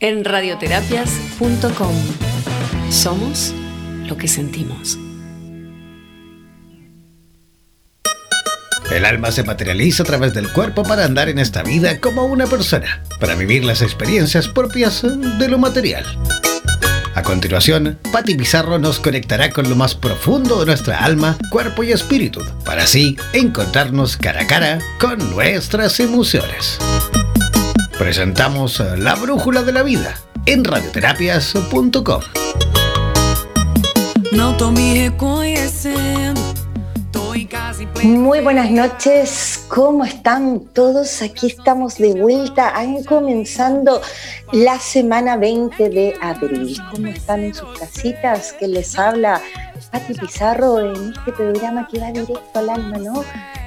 en radioterapias.com. Somos lo que sentimos. El alma se materializa a través del cuerpo para andar en esta vida como una persona, para vivir las experiencias propias de lo material. A continuación, Patti Pizarro nos conectará con lo más profundo de nuestra alma, cuerpo y espíritu, para así encontrarnos cara a cara con nuestras emociones presentamos La Brújula de la Vida en radioterapias.com. Muy buenas noches, ¿cómo están todos? Aquí estamos de vuelta, han comenzando la semana 20 de abril. ¿Cómo están en sus casitas? Que les habla Pati Pizarro en este programa que va directo al alma, ¿no?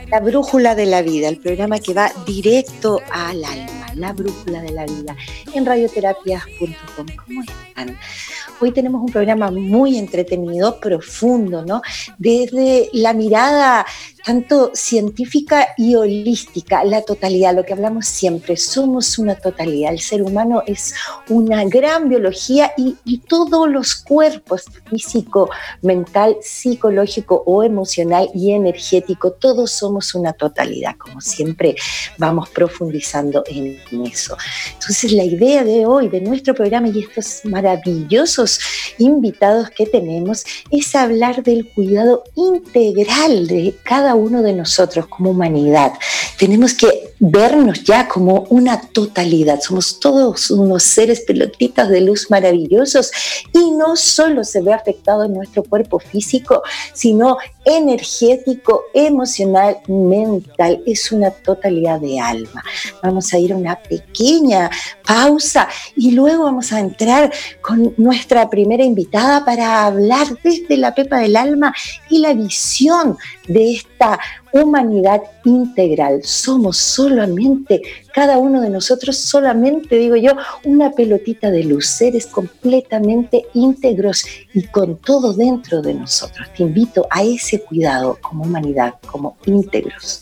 La Brújula de la Vida, el programa que va directo al alma, la Brújula de la Vida, en radioterapias.com. ¿Cómo están? Hoy tenemos un programa muy entretenido, profundo, ¿no? Desde la mirada tanto científica y holística, la totalidad, lo que hablamos siempre, somos una totalidad, el ser humano es una gran biología y, todos los cuerpos, físico, mental, psicológico o emocional y energético, todos somos una totalidad, como siempre vamos profundizando en eso. Entonces la idea de hoy, de nuestro programa y estos maravillosos invitados que tenemos, es hablar del cuidado integral de cada uno de nosotros como humanidad. Tenemos que vernos ya como una totalidad. Somos todos unos seres pelotitas de luz maravillosos y no solo se ve afectado en nuestro cuerpo físico, sino energético, emocional, mental. Es una totalidad de alma. Vamos a ir a una pequeña pausa y luego vamos a entrar con nuestra primera invitada para hablar desde la pepa del alma y la visión de esta humanidad integral. Somos solamente, cada uno de nosotros solamente, digo yo, una pelotita de luz, seres completamente íntegros y con todo dentro de nosotros. Te invito a ese cuidado como humanidad, como íntegros.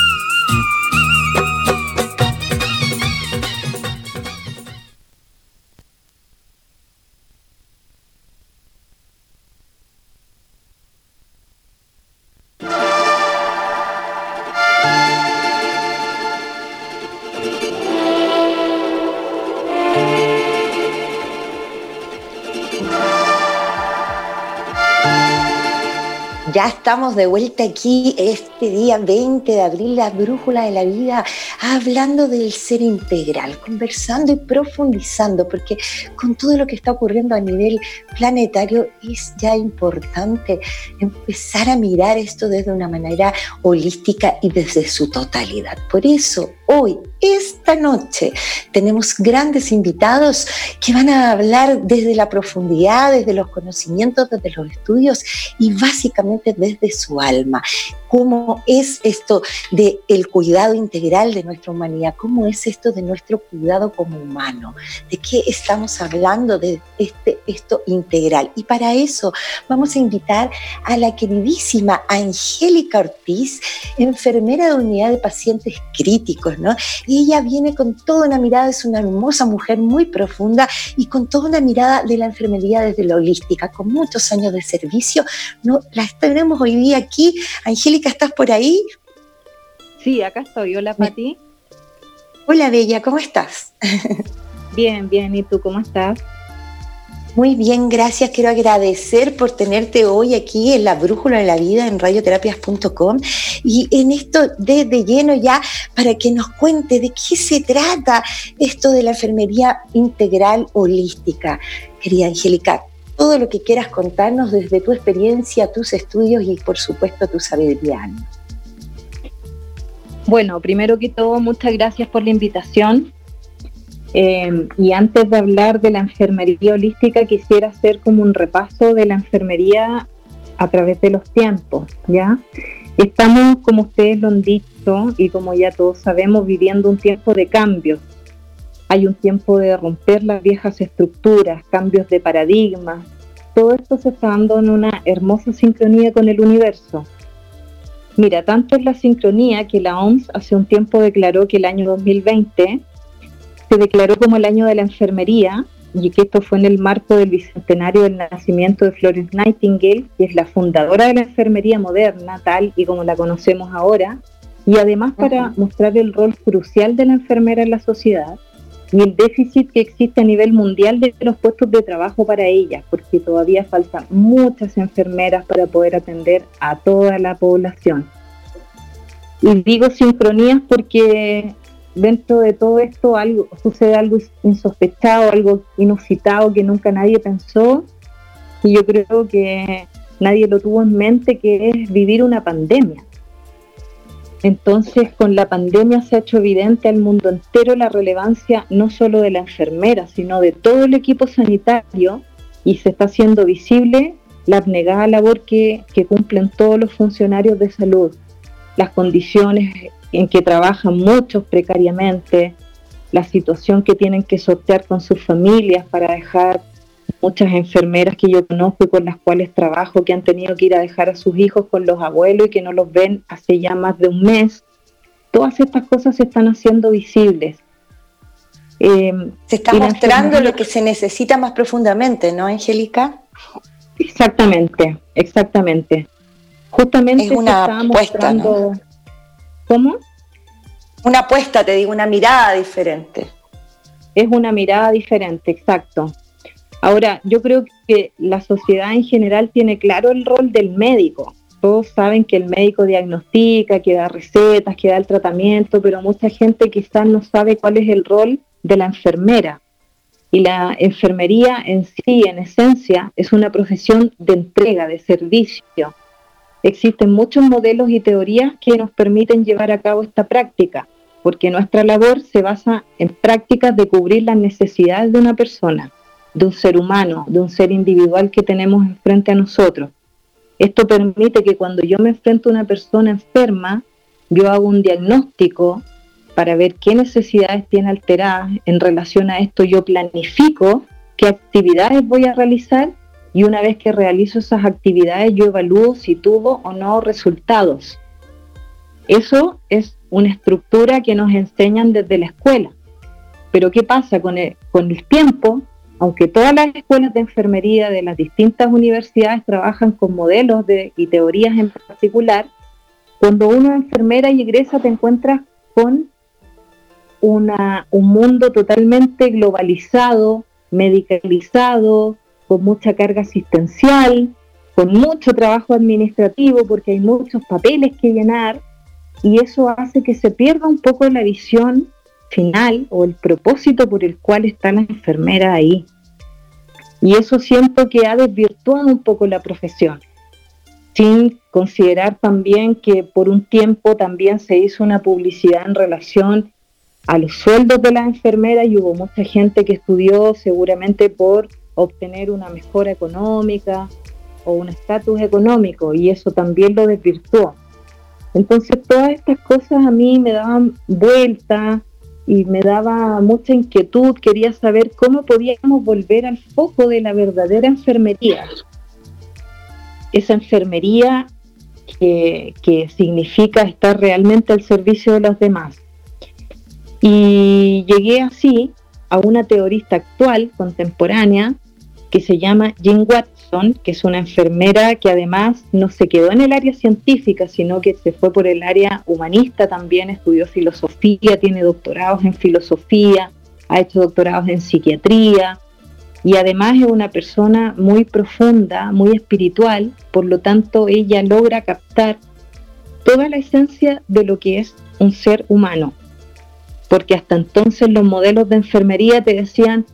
Ya estamos de vuelta aquí este día 20 de abril, la brújula de la vida, hablando del ser integral, conversando y profundizando, porque con todo lo que está ocurriendo a nivel planetario es ya importante empezar a mirar esto desde una manera holística y desde su totalidad. Por eso hoy, esta noche, tenemos grandes invitados que van a hablar desde la profundidad, desde los conocimientos, desde los estudios y básicamente desde su alma cómo es esto del el cuidado integral de nuestra humanidad, cómo es esto de nuestro cuidado como humano, de qué estamos hablando de este, esto integral. Y para eso vamos a invitar a la queridísima Angélica Ortiz, enfermera de unidad de pacientes críticos, ¿no? Y ella viene con toda una mirada, es una hermosa mujer muy profunda y con toda una mirada de la enfermería desde la holística, con muchos años de servicio. ¿no? La tenemos hoy día aquí. Angélica ¿estás por ahí? Sí, acá estoy. Hola, Pati. Hola, Bella, ¿cómo estás? Bien, bien. ¿Y tú cómo estás? Muy bien, gracias. Quiero agradecer por tenerte hoy aquí en la Brújula de la Vida en radioterapias.com y en esto de, de, lleno ya para que nos cuente de qué se trata esto de la enfermería integral holística. Querida Angélica, todo lo que quieras contarnos desde tu experiencia, tus estudios y por supuesto tu sabiduría. Bueno, primero que todo, muchas gracias por la invitación. Eh, y antes de hablar de la enfermería holística, quisiera hacer como un repaso de la enfermería a través de los tiempos, ¿ya? Estamos, como ustedes lo han dicho y como ya todos sabemos, viviendo un tiempo de cambios, hay un tiempo de romper las viejas estructuras, cambios de paradigmas. Todo esto se está dando en una hermosa sincronía con el universo. Mira, tanto es la sincronía que la OMS hace un tiempo declaró que el año 2020 se declaró como el año de la enfermería y que esto fue en el marco del bicentenario del nacimiento de Florence Nightingale, que es la fundadora de la enfermería moderna, tal y como la conocemos ahora, y además para mostrar el rol crucial de la enfermera en la sociedad y el déficit que existe a nivel mundial de los puestos de trabajo para ellas, porque todavía faltan muchas enfermeras para poder atender a toda la población. Y digo sincronías porque dentro de todo esto algo, sucede algo insospechado, algo inusitado que nunca nadie pensó, y yo creo que nadie lo tuvo en mente, que es vivir una pandemia. Entonces, con la pandemia se ha hecho evidente al mundo entero la relevancia no solo de la enfermera, sino de todo el equipo sanitario y se está haciendo visible la abnegada labor que, cumplen todos los funcionarios de salud, las condiciones en que trabajan muchos precariamente, la situación que tienen que sortear con sus familias para dejar muchas enfermeras que yo conozco y con las cuales trabajo que han tenido que ir a dejar a sus hijos con los abuelos y que no los ven hace ya más de un mes. Todas estas cosas se están haciendo visibles. Em, se está mostrando lo que se necesita más profundamente, ¿no, Angélica? Exactamente, exactamente. Justamente es una se está mostrando. ¿Cómo? Una apuesta, te digo, una mirada diferente. Es una mirada diferente, exacto. Ahora, yo creo que la sociedad en general tiene claro el rol del médico. Todos saben que el médico diagnostica, que da recetas, que da el tratamiento, pero mucha gente quizás no sabe cuál es el rol de la enfermera. Y la enfermería en sí, en esencia, es una profesión de entrega, de servicio. Existen muchos modelos y teorías que nos permiten llevar a cabo esta práctica, porque nuestra labor se basa en prácticas de cubrir las necesidades de una persona de un ser humano, de un ser individual que tenemos enfrente a nosotros. Esto permite que cuando yo me enfrento a una persona enferma, yo hago un diagnóstico para ver qué necesidades tiene alteradas. En relación a esto yo planifico qué actividades voy a realizar y una vez que realizo esas actividades yo evalúo si tuvo o no resultados. Eso es una estructura que nos enseñan desde la escuela. Pero ¿qué pasa con el, con el tiempo? Aunque todas las escuelas de enfermería de las distintas universidades trabajan con modelos de, y teorías en particular, cuando uno es enfermera y egresa te encuentras con un mundo totalmente globalizado, medicalizado, con mucha carga asistencial, con mucho trabajo administrativo porque hay muchos papeles que llenar y eso hace que se pierda un poco la visión final o el propósito por el cual está la enfermera ahí. Y eso siento que ha desvirtuado un poco la profesión sin considerar también que por un tiempo también se hizo una publicidad en relación a los sueldos de las enfermeras y hubo mucha gente que estudió seguramente por obtener una mejora económica o un estatus económico y eso también lo desvirtuó. Entonces todas estas cosas a mí me daban vuelta y me daba mucha inquietud, quería saber cómo podíamos volver al foco de la verdadera enfermería, esa enfermería que, significa estar realmente al servicio de los demás. Y llegué así a una teorista actual, contemporánea, que se llama Jean Watson, que es una enfermera que además no se quedó en el área científica, sino que se fue por el área humanista también, estudió filosofía, tiene doctorados en filosofía, ha hecho doctorados en psiquiatría, y además es una persona muy profunda, muy espiritual, por lo tanto ella logra captar toda la esencia de lo que es un ser humano. Porque hasta entonces los modelos de enfermería te decían,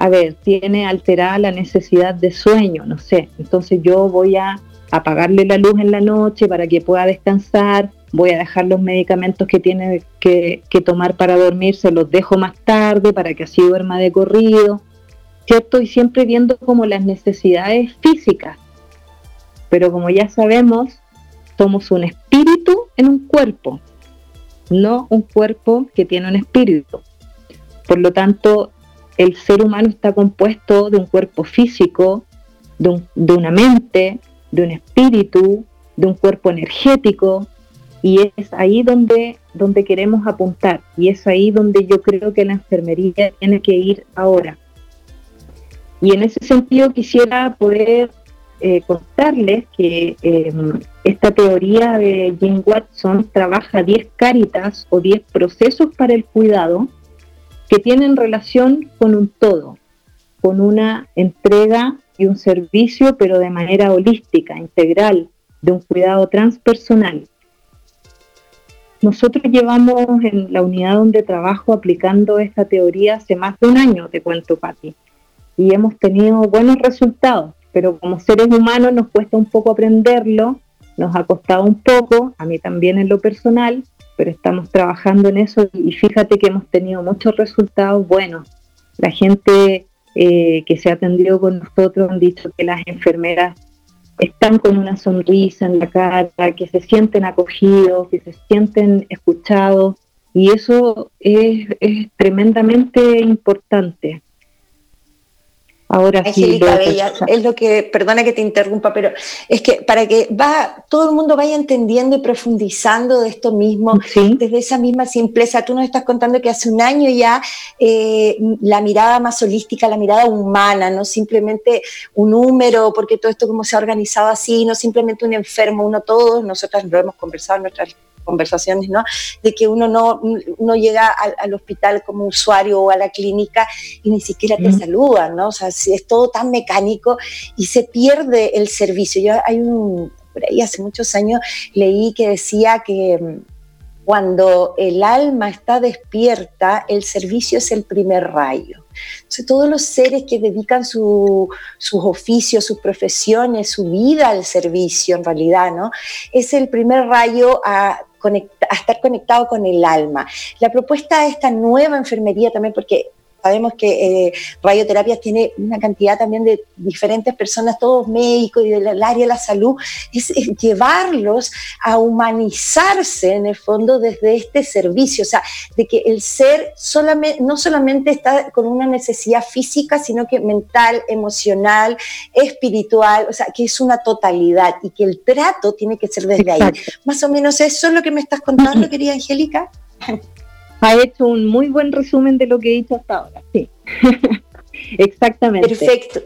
a ver, tiene alterada la necesidad de sueño, no sé, entonces yo voy a apagarle la luz en la noche para que pueda descansar, voy a dejar los medicamentos que tiene que, tomar para dormir, se los dejo más tarde para que así duerma de corrido ¿cierto? Y siempre viendo como las necesidades físicas. Pero como ya sabemos, somos un espíritu en un cuerpo, no un cuerpo que tiene un espíritu. Por lo tanto, el ser humano está compuesto de un cuerpo físico, de, una mente, de un espíritu, de un cuerpo energético, y es ahí donde, donde queremos apuntar, y es ahí donde yo creo que la enfermería tiene que ir ahora. Y en ese sentido quisiera poder eh, contarles que em, esta teoría de Jim Watson trabaja 10 cáritas o 10 procesos para el cuidado que tienen relación con un todo, con una entrega y un servicio, pero de manera holística, integral, de un cuidado transpersonal. Nosotros llevamos en la unidad donde trabajo aplicando esta teoría hace más de un año, te cuento, Pati y hemos tenido buenos resultados, pero como seres humanos nos cuesta un poco aprenderlo, nos ha costado un poco, a mí también en lo personal, pero estamos trabajando en eso y fíjate que hemos tenido muchos resultados buenos. La gente eh, que se ha atendido con nosotros han dicho que las enfermeras están con una sonrisa en la cara, que se sienten acogidos, que se sienten escuchados y eso es, es tremendamente importante. Ahora sí. es lo que, perdona que te interrumpa, pero es que para que va, todo el mundo vaya entendiendo y profundizando de esto mismo, desde esa misma simpleza. Tú nos estás contando que hace un año ya eh, la mirada más holística, la mirada humana, no simplemente un número, porque todo esto como se ha organizado así, no simplemente un enfermo, uno todos, nosotras lo hemos conversado en nuestras conversaciones, ¿no? De que uno no, no llega al, hospital como usuario o a la clínica y ni siquiera te saludan, ¿no? O sea, es todo tan mecánico y se pierde el servicio. Yo hay un, por ahí hace muchos años leí que decía que mm, cuando el alma está despierta, el servicio es el primer rayo. Todos los seres que dedican sus oficios, sus profesiones, su vida al servicio, en realidad, ¿no? Es el primer rayo a a estar conectado con el alma. La propuesta de esta nueva enfermería también, porque sabemos que eh, radioterapias tiene una cantidad también de diferentes personas, todos médicos y del área de la salud, es, llevarlos a humanizarse en el fondo desde este servicio, o sea, de que el ser solamente, no solamente está con una necesidad física, sino que mental, emocional, espiritual, o sea, que es una totalidad y que el trato tiene que ser desde ahí. Más o menos eso es lo que me estás contando, querida Angélica ha hecho un muy buen resumen de lo que he dicho hasta ahora. Sí, exactamente. Perfecto.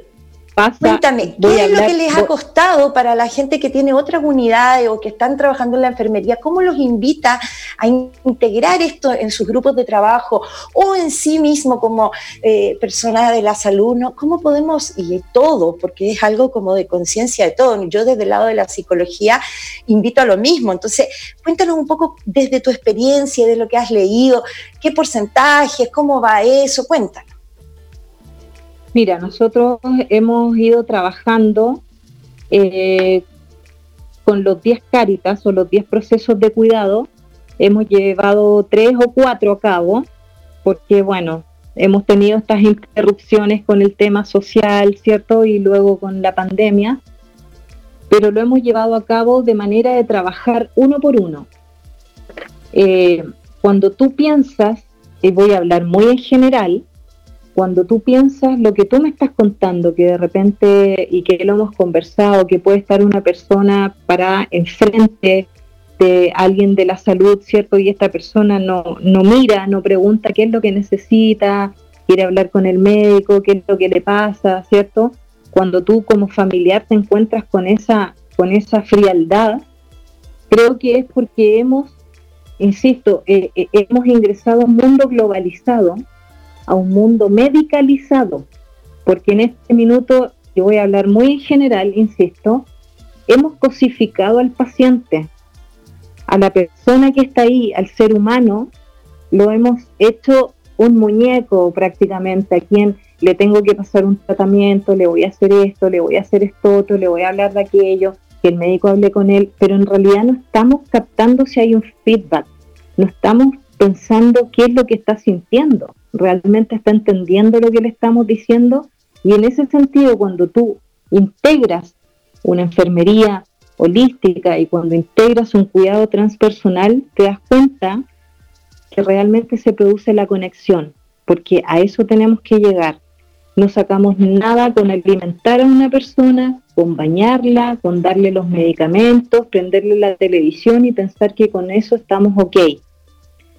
Cuéntame, ¿qué es lo que les ha costado para la gente que tiene otras unidades o que están trabajando en la enfermería? ¿Cómo los invita a integrar esto en sus grupos de trabajo o en sí mismo como eh, persona de la salud? ¿no? ¿Cómo podemos, y todo, porque es algo como de conciencia de todo, yo desde el lado de la psicología invito a lo mismo, entonces cuéntanos un poco desde tu experiencia, de lo que has leído, qué porcentajes, cómo va eso, cuéntanos. Mira, nosotros hemos ido trabajando eh, con los 10 cáritas o los 10 procesos de cuidado. Hemos llevado tres o cuatro a cabo porque, bueno, hemos tenido estas interrupciones con el tema social, ¿cierto? Y luego con la pandemia. Pero lo hemos llevado a cabo de manera de trabajar uno por uno. Eh, cuando tú piensas, y voy a hablar muy en general, cuando tú piensas lo que tú me estás contando, que de repente, y que lo hemos conversado, que puede estar una persona para enfrente de alguien de la salud, ¿cierto? Y esta persona no, no mira, no pregunta qué es lo que necesita, quiere hablar con el médico, qué es lo que le pasa, ¿cierto? Cuando tú como familiar te encuentras con esa, con esa frialdad, creo que es porque hemos, insisto, eh, eh, hemos ingresado a un mundo globalizado a un mundo medicalizado, porque en este minuto, yo voy a hablar muy en general, insisto, hemos cosificado al paciente, a la persona que está ahí, al ser humano, lo hemos hecho un muñeco prácticamente, a quien le tengo que pasar un tratamiento, le voy a hacer esto, le voy a hacer esto otro, le voy a hablar de aquello, que el médico hable con él, pero en realidad no estamos captando si hay un feedback, no estamos pensando qué es lo que está sintiendo realmente está entendiendo lo que le estamos diciendo y en ese sentido cuando tú integras una enfermería holística y cuando integras un cuidado transpersonal te das cuenta que realmente se produce la conexión, porque a eso tenemos que llegar. No sacamos nada con alimentar a una persona, con bañarla, con darle los medicamentos, prenderle la televisión y pensar que con eso estamos ok.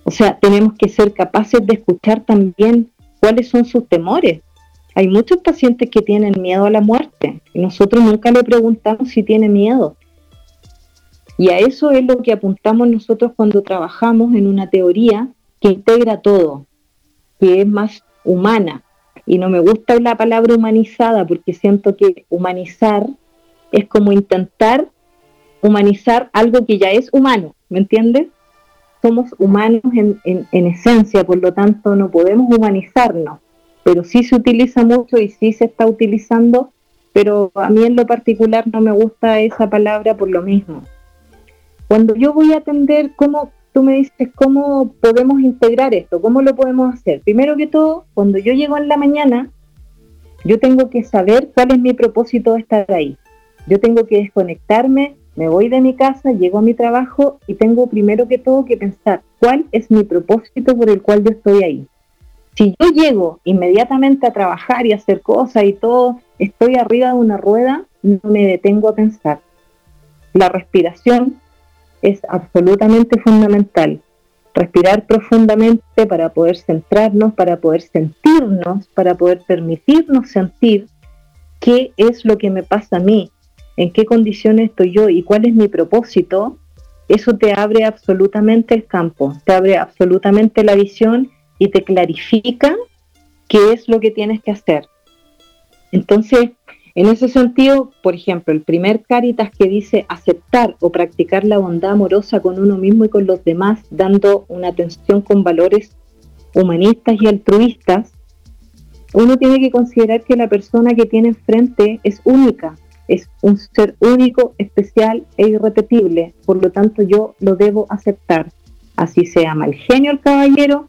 O sea, tenemos que ser capaces de escuchar también cuáles son sus temores. Hay muchos pacientes que tienen miedo a la muerte y nosotros nunca le preguntamos si tiene miedo. Y a eso es lo que apuntamos nosotros cuando trabajamos en una teoría que integra todo, que es más humana. Y no me gusta la palabra humanizada porque siento que humanizar es como intentar humanizar algo que ya es humano, ¿me entiendes? Somos humanos en, en, esencia, por lo tanto no podemos humanizarnos, pero sí se utiliza mucho y sí se está utilizando, pero a mí en lo particular no me gusta esa palabra por lo mismo. Cuando yo voy a atender, ¿cómo tú me dices cómo podemos integrar esto? ¿Cómo lo podemos hacer? Primero que todo, cuando yo llego en la mañana, yo tengo que saber cuál es mi propósito de estar ahí. Yo tengo que desconectarme me voy de mi casa, llego a mi trabajo y tengo primero que todo que pensar cuál es mi propósito por el cual yo estoy ahí. Si yo llego inmediatamente a trabajar y hacer cosas y todo, estoy arriba de una rueda, no me detengo a pensar. La respiración es absolutamente fundamental. Respirar profundamente para poder centrarnos, para poder sentirnos, para poder permitirnos sentir qué es lo que me pasa a mí, en qué condiciones estoy yo y cuál es mi propósito, eso te abre absolutamente el campo, te abre absolutamente la visión y te clarifica qué es lo que tienes que hacer. Entonces, en ese sentido, por ejemplo, el primer Caritas que dice aceptar o practicar la bondad amorosa con uno mismo y con los demás, dando una atención con valores humanistas y altruistas, uno tiene que considerar que la persona que tiene enfrente es única, es un ser único, especial e irrepetible, por lo tanto yo lo debo aceptar. Así se llama el genio el caballero,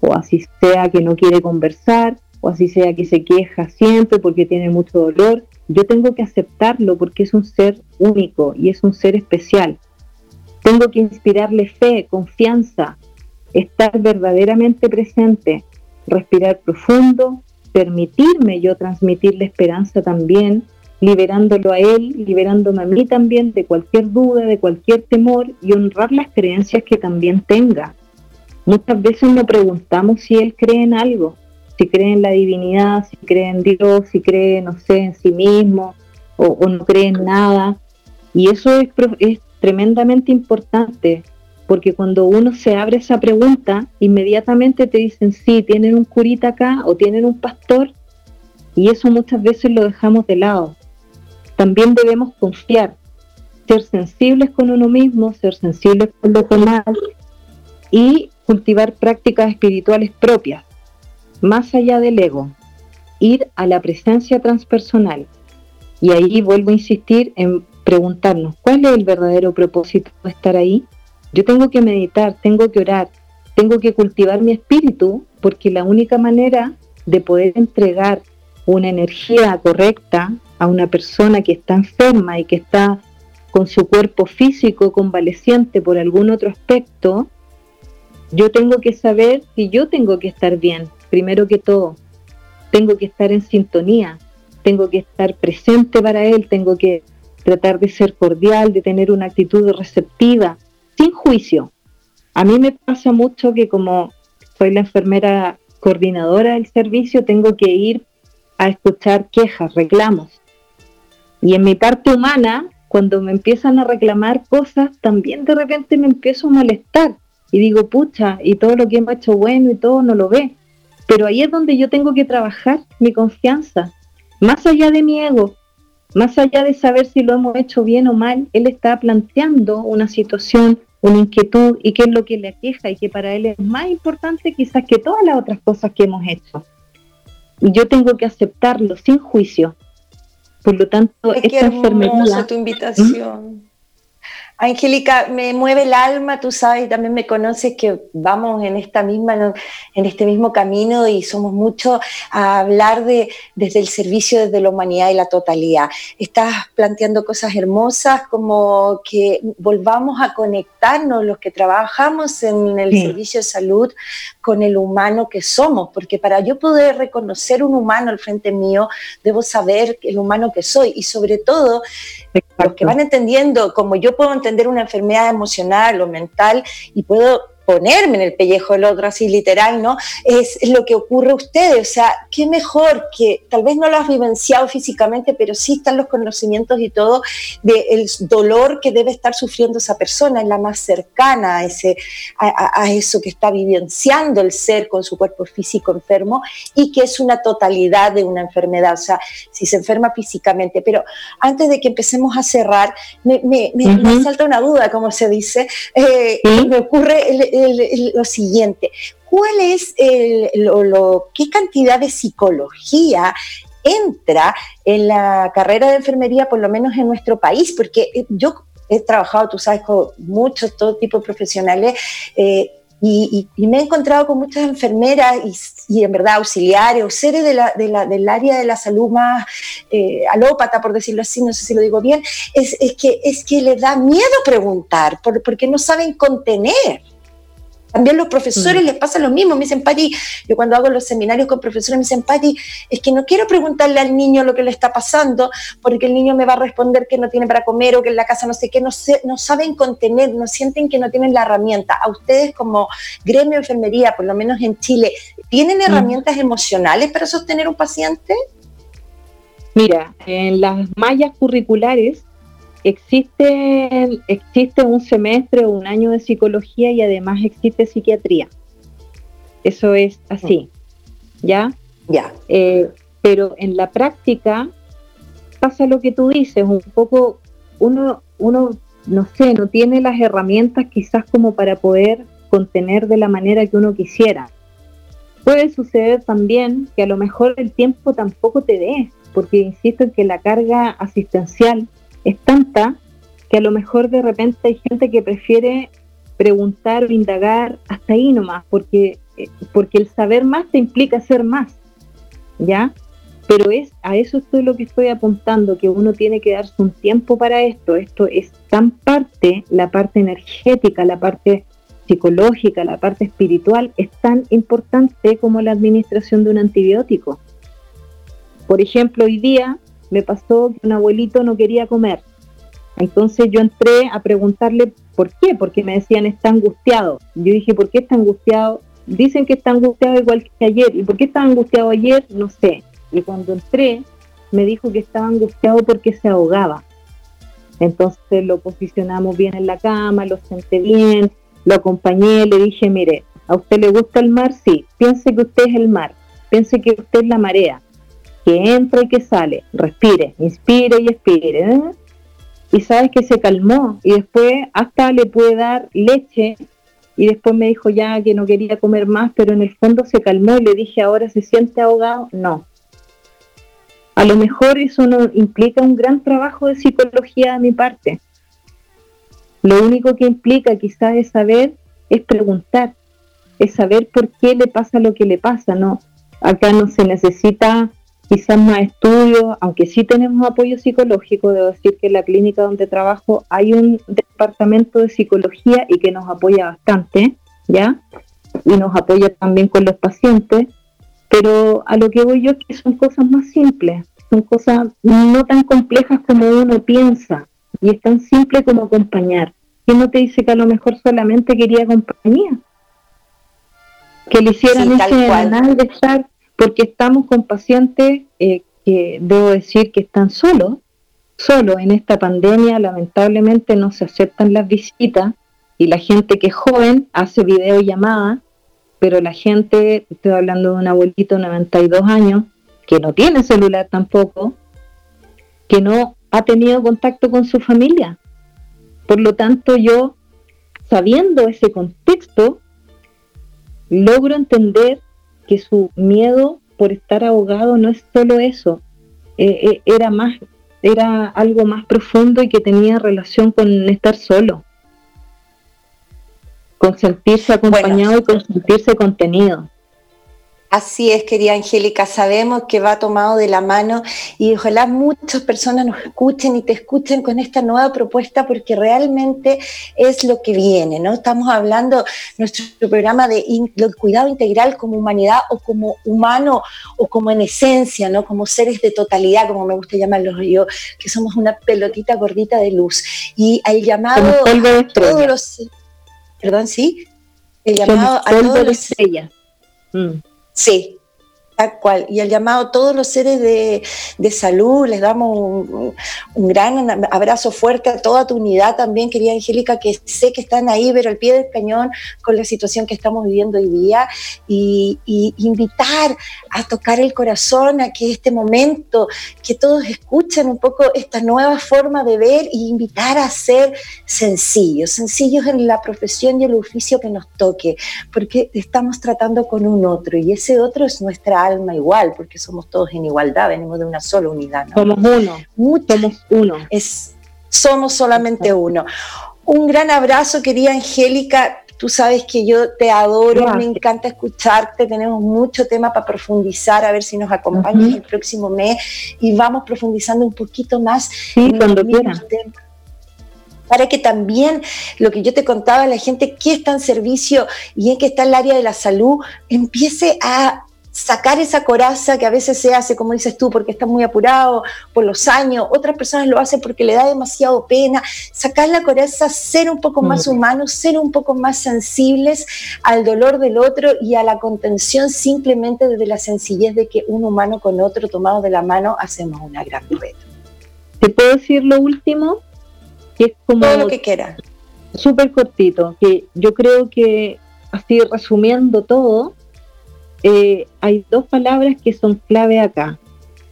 o así sea que no quiere conversar, o así sea que se queja siempre porque tiene mucho dolor, yo tengo que aceptarlo porque es un ser único y es un ser especial. Tengo que inspirarle fe, confianza, estar verdaderamente presente, respirar profundo, permitirme yo transmitirle esperanza también, liberándolo a él, liberándome a mí también de cualquier duda, de cualquier temor y honrar las creencias que también tenga. Muchas veces nos preguntamos si él cree en algo, si cree en la divinidad, si cree en Dios, si cree, no sé, en sí mismo o, no cree en nada. Y eso es, es tremendamente importante, porque cuando uno se abre esa pregunta, inmediatamente te dicen, sí, tienen un curita acá o tienen un pastor, y eso muchas veces lo dejamos de lado. También debemos confiar, ser sensibles con uno mismo, ser sensibles con lo demás y cultivar prácticas espirituales propias, más allá del ego, ir a la presencia transpersonal. Y ahí vuelvo a insistir en preguntarnos, ¿cuál es el verdadero propósito de estar ahí? Yo tengo que meditar, tengo que orar, tengo que cultivar mi espíritu, porque la única manera de poder entregar una energía correcta a una persona que está enferma y que está con su cuerpo físico convaleciente por algún otro aspecto, yo tengo que saber que yo tengo que estar bien, primero que todo. Tengo que estar en sintonía, tengo que estar presente para él, tengo que tratar de ser cordial, de tener una actitud receptiva, sin juicio. A mí me pasa mucho que como soy la enfermera coordinadora del servicio, tengo que ir a escuchar quejas, reclamos. Y en mi parte humana, cuando me empiezan a reclamar cosas, también de repente me empiezo a molestar y digo, pucha, y todo lo que hemos hecho bueno y todo no lo ve. Pero ahí es donde yo tengo que trabajar mi confianza, más allá de mi ego, más allá de saber si lo hemos hecho bien o mal, él está planteando una situación, una inquietud y qué es lo que le aqueja y que para él es más importante quizás que todas las otras cosas que hemos hecho. Y yo tengo que aceptarlo sin juicio. Por lo tanto, esta enfermedad... tu invitación. Angélica, me mueve el alma, tú sabes, y también me conoces que vamos en esta misma, en este mismo camino y somos muchos a hablar de desde el servicio, desde la humanidad y la totalidad. Estás planteando cosas hermosas como que volvamos a conectarnos los que trabajamos en el servicio de salud con el humano que somos, porque para yo poder reconocer un humano al frente mío, debo saber el humano que soy y sobre todo los que van entendiendo, como yo puedo entender una enfermedad emocional o mental y puedo ponerme en el pellejo del otro, así literal, ¿no? Es, lo que ocurre a ustedes. O sea, qué mejor que tal vez no lo has vivenciado físicamente, pero sí están los conocimientos y todo del dolor que debe estar sufriendo esa persona, es la más cercana a, ese, a, eso que está vivenciando el ser con su cuerpo físico enfermo y que es una totalidad de una enfermedad. O sea, si se enferma físicamente. Pero antes de que empecemos a cerrar, me, me, salta una duda, como se dice. Eh, me ocurre el, lo siguiente, ¿cuál es lo, qué cantidad de psicología entra en la carrera de enfermería, por lo menos en nuestro país? Porque eh, yo he trabajado, tú sabes, con muchos, todo tipo de profesionales. Eh, y, me he encontrado con muchas enfermeras y, en verdad auxiliares o seres del área de la salud más eh, alópata, por decirlo así, no sé si lo digo bien, es, que, es da miedo preguntar porque no saben contener. También los profesores mm. les pasa lo mismo. Me dicen, Pati, yo cuando hago los seminarios con profesores me dicen, Pati, es que no quiero preguntarle al niño lo que le está pasando, porque el niño me va a responder que no tiene para comer o que en la casa no sé qué, no, no saben contener, no sienten que no tienen la herramienta. A ustedes como gremio de enfermería, por lo menos en Chile, ¿tienen mm. herramientas emocionales para sostener un paciente? Mira, en las mallas curriculares existe, existe un semestre o un año de psicología y además existe psiquiatría. Eso es así, ¿ya? Ya. Eh, pero en la práctica pasa lo que tú dices, un poco uno, uno, no sé, no tiene las herramientas quizás como para poder contener de la manera que uno quisiera. Puede suceder también que a lo mejor el tiempo tampoco te dé, porque insisto en que la carga asistencial es tanta que a lo mejor de repente hay gente que prefiere preguntar o indagar hasta ahí nomás, porque eh, porque el saber más te implica ser más, ¿ya? Pero es a eso estoy lo que estoy apuntando, que uno tiene que darse un tiempo para esto. Esto es tan parte, la parte energética, la parte psicológica, la parte espiritual, es tan importante como la administración de un antibiótico. Por ejemplo, hoy día me pasó que un abuelito no quería comer. Entonces yo entré a preguntarle por qué, porque me decían está angustiado. Yo dije, ¿por qué está angustiado? Dicen que está angustiado igual que ayer. ¿Y por qué estaba angustiado ayer? No sé. Y cuando entré, me dijo que estaba angustiado porque se ahogaba. Entonces lo posicionamos bien en la cama, lo senté bien, lo acompañé, le dije, mire, ¿a usted le gusta el mar? Sí, piense que usted es el mar, piense que usted es la marea, que entra y que sale, respire, inspire y expire. ¿eh? Y sabes que se calmó y después hasta le pude dar leche y después me dijo ya que no quería comer más, pero en el fondo se calmó y le dije, ahora se siente ahogado. No. A lo mejor eso no implica un gran trabajo de psicología de mi parte lo único que implica quizás es saber, es preguntar, es saber por qué le pasa lo que le pasa, ¿no? Acá no se necesita quizás más estudios, aunque sí tenemos apoyo psicológico, debo decir que en la clínica donde trabajo hay un departamento de psicología y que nos apoya bastante, ¿ya? Y nos apoya también con los pacientes, pero a lo que voy yo es que son cosas más simples, son cosas no tan complejas como uno piensa, y es tan simple como acompañar. ¿Quién no te dice que a lo mejor solamente quería compañía? Que le hicieran ese canal de estar, porque estamos con pacientes eh, que debo decir que están solos, solo en esta pandemia lamentablemente no se aceptan las visitas y la gente que es joven hace videollamada, pero la gente, estoy hablando de un abuelito de 92 años, que no tiene celular tampoco, que no ha tenido contacto con su familia. Por lo tanto, yo, sabiendo ese contexto, logro entender que su miedo por estar ahogado no es solo eso, eh, eh, era más, era algo más profundo y que tenía relación con estar solo, con sentirse acompañado y con sentirse contenido. Así es, querida Angélica, sabemos que va tomado de la mano y ojalá muchas personas nos escuchen y te escuchen con esta nueva propuesta porque realmente es lo que viene, ¿no? Estamos hablando nuestro programa de cuidado integral como humanidad o como humano o como en esencia, ¿no? Como seres de totalidad, como me gusta llamarlos yo, que somos una pelotita gordita de luz. Y al llamado a todos los... Perdón, ¿sí? El llamado a todos los... Estrellas. Mm. Sí, tal cual. Y el llamado a todos los seres de, salud, les damos un, gran abrazo fuerte a toda tu unidad también, querida Angélica, que sé que están ahí, pero al pie del cañón con la situación que estamos viviendo hoy día. Y, invitar a tocar el corazón, a que este momento, que todos escuchen un poco esta nueva forma de ver y invitar a ser sencillos, sencillos en la profesión y el oficio que nos toque, porque estamos tratando con un otro y ese otro es nuestra alma igual, porque somos todos en igualdad, venimos de una sola unidad. Somos uno, somos uno. Es, somos solamente uno. Un gran abrazo, querida Angélica. Tú sabes que yo te adoro, me encanta escucharte, tenemos mucho tema para profundizar, a ver si nos acompañas el próximo mes y vamos profundizando un poquito más. Sí, cuando quieras para que también lo que yo te contaba, la gente que está en servicio y en que está en el área de la salud, empiece a sacar esa coraza que a veces se hace, como dices tú, porque está muy apurado por los años, otras personas lo hacen porque le da demasiado pena, sacar la coraza, ser un poco más humanos, ser un poco más sensibles al dolor del otro y a la contención simplemente desde la sencillez de que un humano con otro tomado de la mano hacemos una gran reto. ¿Te puedo decir lo último? Que es como... Todo lo que quieras. Súper cortito, que yo creo que así resumiendo todo, eh, hay dos palabras que son clave acá.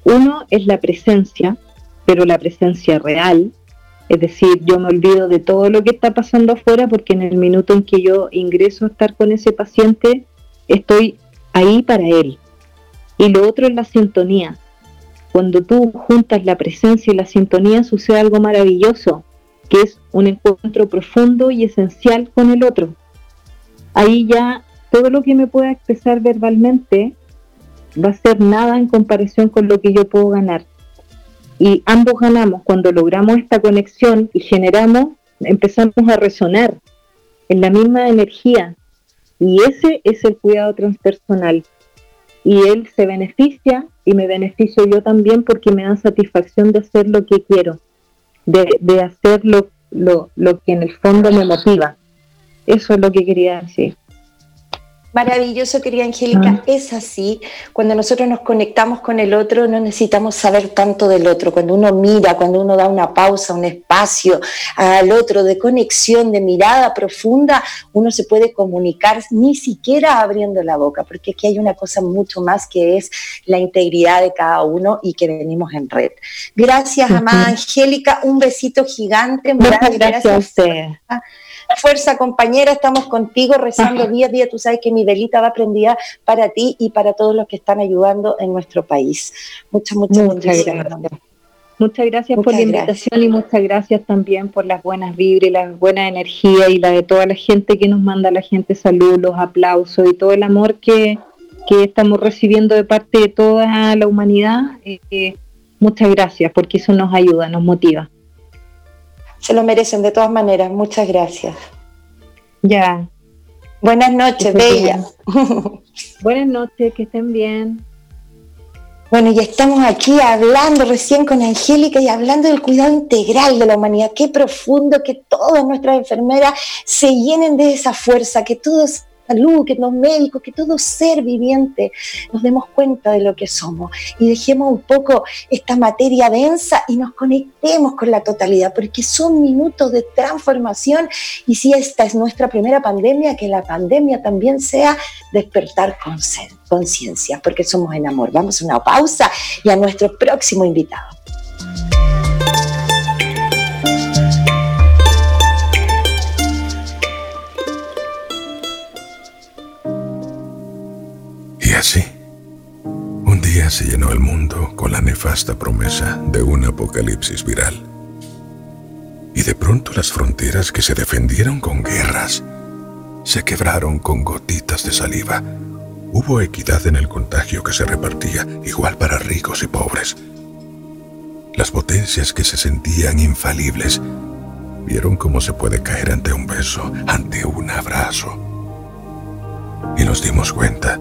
Uno es la presencia, pero la presencia real, es decir, yo me olvido de todo lo que está pasando afuera porque en el minuto en que yo ingreso a estar con ese paciente, estoy ahí para él. Y lo otro es la sintonía. Cuando tú juntas la presencia y la sintonía sucede algo maravilloso, que es un encuentro profundo y esencial con el otro. Ahí ya todo lo que me pueda expresar verbalmente va a ser nada en comparación con lo que yo puedo ganar. Y ambos ganamos cuando logramos esta conexión y generamos, empezamos a resonar en la misma energía. Y ese es el cuidado transpersonal. Y él se beneficia y me beneficio yo también porque me da satisfacción de hacer lo que quiero, de, de hacer lo, lo, lo que en el fondo me motiva. Eso es lo que quería decir. Maravilloso, querida Angélica, ah. es así. Cuando nosotros nos conectamos con el otro, no necesitamos saber tanto del otro. Cuando uno mira, cuando uno da una pausa, un espacio al otro de conexión, de mirada profunda, uno se puede comunicar ni siquiera abriendo la boca, porque aquí hay una cosa mucho más que es la integridad de cada uno y que venimos en red. Gracias, amada Angélica, un besito gigante. Muchas gracias, a usted. Fuerza, compañera, estamos contigo rezando día a día. Tú sabes que mi velita va prendida para ti y para todos los que están ayudando en nuestro país. Muchas, muchas, muchas gracias. Muchas gracias por la invitación y muchas gracias también por las buenas vibras y la buena energía y la de toda la gente que nos manda, la gente salud, los aplausos y todo el amor que, estamos recibiendo de parte de toda la humanidad. Eh, eh, muchas gracias porque eso nos ayuda, nos motiva. Se lo merecen de todas maneras. Muchas gracias. Ya. Buenas noches, Bella. Buenas noches, que estén bien. Bueno, y estamos aquí hablando recién con Angélica y hablando del cuidado integral de la humanidad. Qué profundo que todas nuestras enfermeras se llenen de esa fuerza, que todos que los médicos, que todo ser viviente nos demos cuenta de lo que somos y dejemos un poco esta materia densa y nos conectemos con la totalidad, porque son minutos de transformación y si esta es nuestra primera pandemia, que la pandemia también sea despertar conciencia, porque somos en amor. Vamos a una pausa y a nuestro próximo invitado. Así, un día se llenó el mundo con la nefasta promesa de un apocalipsis viral. Y de pronto las fronteras que se defendieron con guerras se quebraron con gotitas de saliva. Hubo equidad en el contagio que se repartía, igual para ricos y pobres. Las potencias que se sentían infalibles vieron cómo se puede caer ante un beso, ante un abrazo. Y nos dimos cuenta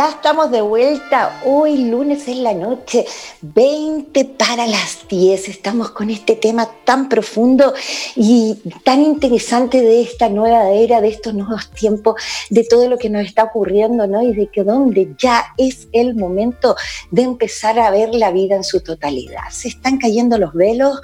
Ya estamos de vuelta. Hoy lunes en la noche, 20 para las 10. Estamos con este tema tan profundo y tan interesante de esta nueva era, de estos nuevos tiempos, de todo lo que nos está ocurriendo, ¿no? Y de que donde ya es el momento de empezar a ver la vida en su totalidad. Se están cayendo los velos,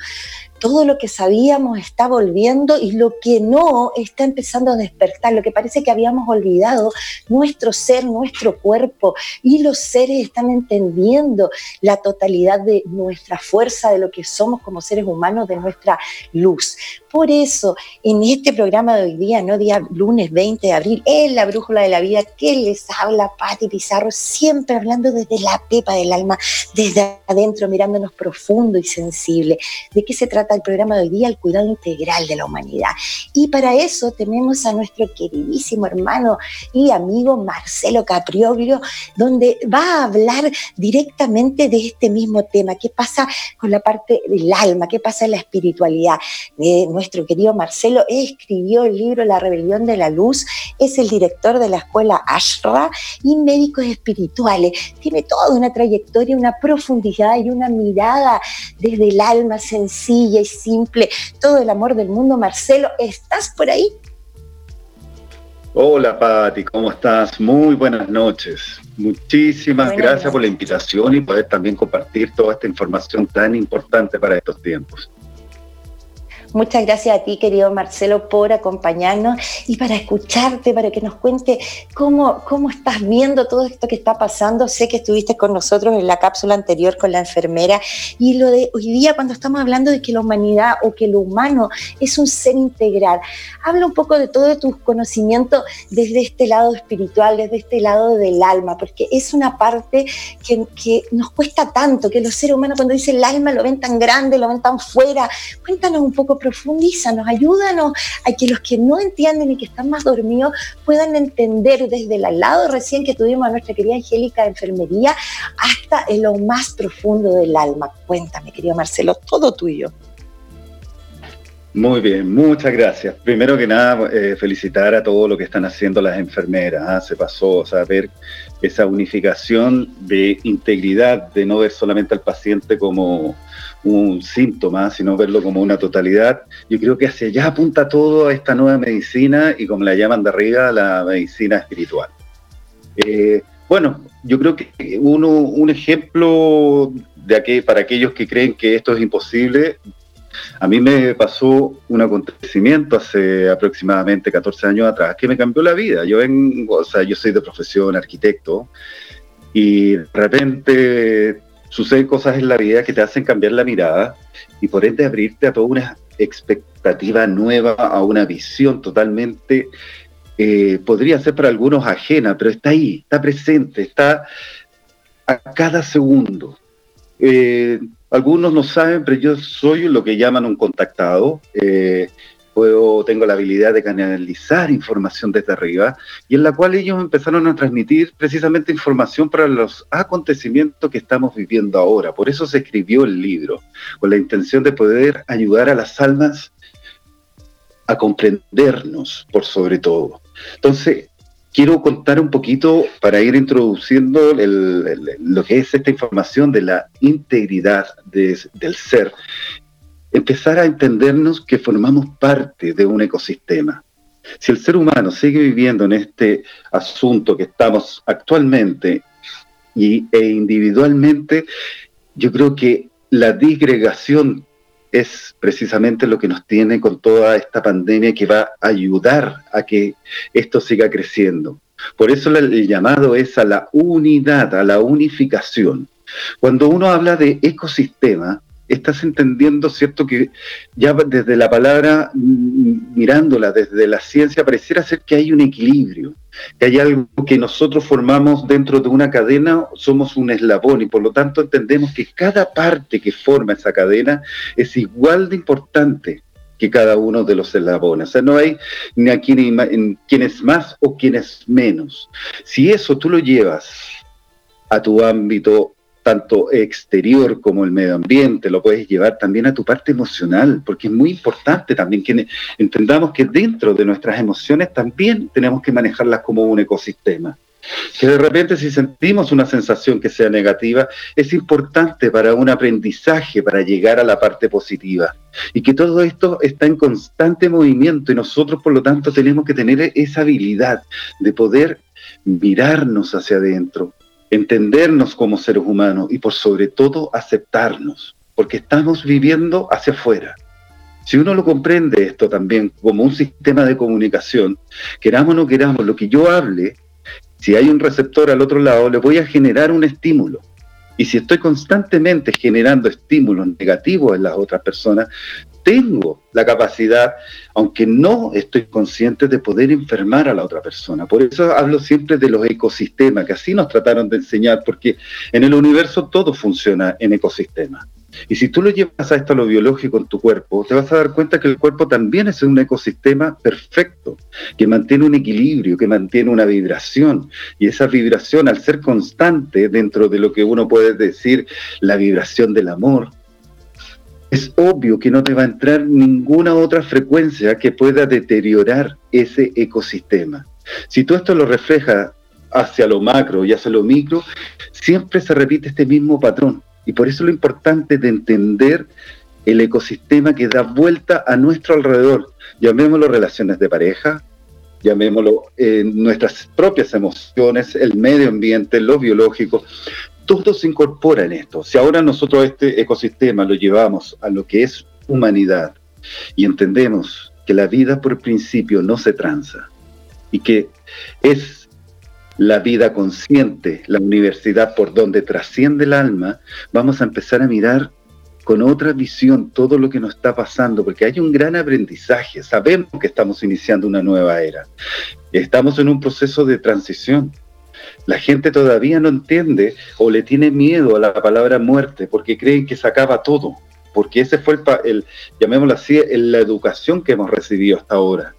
todo lo que sabíamos está volviendo y lo que no está empezando a despertar, lo que parece que habíamos olvidado, nuestro ser, nuestro cuerpo y los seres están entendiendo la totalidad de nuestra fuerza, de lo que somos como seres humanos, de nuestra luz. Por eso, en este programa de hoy día, no día lunes 20 de abril, en la brújula de la vida, que les habla Patti Pizarro, siempre hablando desde la pepa del alma, desde adentro, mirándonos profundo y sensible. ¿De qué se trata el programa de hoy día? El cuidado integral de la humanidad. Y para eso tenemos a nuestro queridísimo hermano y amigo Marcelo Caprioglio, donde va a hablar directamente de este mismo tema, qué pasa con la parte del alma, qué pasa en la espiritualidad. Querido Marcelo escribió el libro La rebelión de la luz, es el director de la escuela Ashra y médicos espirituales. Tiene toda una trayectoria, una profundidad y una mirada desde el alma sencilla y simple, todo el amor del mundo. Marcelo, ¿estás por ahí? Hola Patti, ¿cómo estás? Muy buenas noches. Muchísimas buenas gracias noches. por la invitación y poder también compartir toda esta información tan importante para estos tiempos. Muchas gracias a ti, querido Marcelo, por acompañarnos y para escucharte, para que nos cuente cómo, cómo estás viendo todo esto que está pasando. Sé que estuviste con nosotros en la cápsula anterior con la enfermera y lo de hoy día cuando estamos hablando de que la humanidad o que lo humano es un ser integral. Habla un poco de todo tus conocimientos desde este lado espiritual, desde este lado del alma, porque es una parte que, que nos cuesta tanto, que los seres humanos cuando dicen el alma lo ven tan grande, lo ven tan fuera. Cuéntanos un poco profundízanos, ayúdanos a que los que no entienden y que están más dormidos puedan entender desde el lado recién que tuvimos a nuestra querida Angélica de enfermería hasta en lo más profundo del alma. Cuéntame, querido Marcelo, todo tuyo. Muy bien, muchas gracias. Primero que nada, eh, felicitar a todo lo que están haciendo las enfermeras. ¿ah? Se pasó o sea, ver esa unificación de integridad, de no ver solamente al paciente como un síntoma, sino verlo como una totalidad. Yo creo que hacia allá apunta todo a esta nueva medicina y como la llaman de arriba, la medicina espiritual. Eh, bueno, yo creo que uno, un ejemplo de aquel, para aquellos que creen que esto es imposible, a mí me pasó un acontecimiento hace aproximadamente 14 años atrás que me cambió la vida. Yo vengo, o sea, yo soy de profesión arquitecto y de repente suceden cosas en la vida que te hacen cambiar la mirada y por ende abrirte a toda una expectativa nueva, a una visión totalmente, eh, podría ser para algunos ajena, pero está ahí, está presente, está a cada segundo. Eh, algunos no saben, pero yo soy lo que llaman un contactado. Eh, puedo, tengo la habilidad de canalizar información desde arriba y en la cual ellos empezaron a transmitir precisamente información para los acontecimientos que estamos viviendo ahora. Por eso se escribió el libro, con la intención de poder ayudar a las almas a comprendernos por sobre todo. Entonces, quiero contar un poquito para ir introduciendo lo que es esta información de la integridad del ser. Empezar a entendernos que formamos parte de un ecosistema. Si el ser humano sigue viviendo en este asunto que estamos actualmente y, e individualmente, yo creo que la disgregación es precisamente lo que nos tiene con toda esta pandemia que va a ayudar a que esto siga creciendo. Por eso el llamado es a la unidad, a la unificación. Cuando uno habla de ecosistema, estás entendiendo, ¿cierto? Que ya desde la palabra, mm, mirándola desde la ciencia, pareciera ser que hay un equilibrio, que hay algo que nosotros formamos dentro de una cadena, somos un eslabón y por lo tanto entendemos que cada parte que forma esa cadena es igual de importante que cada uno de los eslabones. O sea, no hay ni a quien, quién es más o quién es menos. Si eso tú lo llevas a tu ámbito tanto exterior como el medio ambiente, lo puedes llevar también a tu parte emocional, porque es muy importante también que entendamos que dentro de nuestras emociones también tenemos que manejarlas como un ecosistema. Que de repente si sentimos una sensación que sea negativa, es importante para un aprendizaje, para llegar a la parte positiva. Y que todo esto está en constante movimiento y nosotros por lo tanto tenemos que tener esa habilidad de poder mirarnos hacia adentro, entendernos como seres humanos y por sobre todo aceptarnos, porque estamos viviendo hacia afuera. Si uno lo comprende esto también como un sistema de comunicación, queramos o no queramos, lo que yo hable, si hay un receptor al otro lado, le voy a generar un estímulo. Y si estoy constantemente generando estímulos negativos en las otras personas, tengo la capacidad, aunque no estoy consciente de poder enfermar a la otra persona. Por eso hablo siempre de los ecosistemas, que así nos trataron de enseñar, porque en el universo todo funciona en ecosistemas. Y si tú lo llevas a esto a lo biológico en tu cuerpo, te vas a dar cuenta que el cuerpo también es un ecosistema perfecto, que mantiene un equilibrio, que mantiene una vibración. Y esa vibración, al ser constante dentro de lo que uno puede decir la vibración del amor, es obvio que no te va a entrar ninguna otra frecuencia que pueda deteriorar ese ecosistema. Si tú esto lo reflejas hacia lo macro y hacia lo micro, siempre se repite este mismo patrón. Y por eso lo importante de entender el ecosistema que da vuelta a nuestro alrededor. Llamémoslo relaciones de pareja, llamémoslo eh, nuestras propias emociones, el medio ambiente, lo biológico, todo se incorpora en esto. Si ahora nosotros este ecosistema lo llevamos a lo que es humanidad y entendemos que la vida por principio no se tranza y que es la vida consciente, la universidad por donde trasciende el alma, vamos a empezar a mirar con otra visión todo lo que nos está pasando, porque hay un gran aprendizaje, sabemos que estamos iniciando una nueva era, estamos en un proceso de transición, la gente todavía no entiende o le tiene miedo a la palabra muerte porque creen que se acaba todo, porque ese fue el, llamémoslo así, la educación que hemos recibido hasta ahora.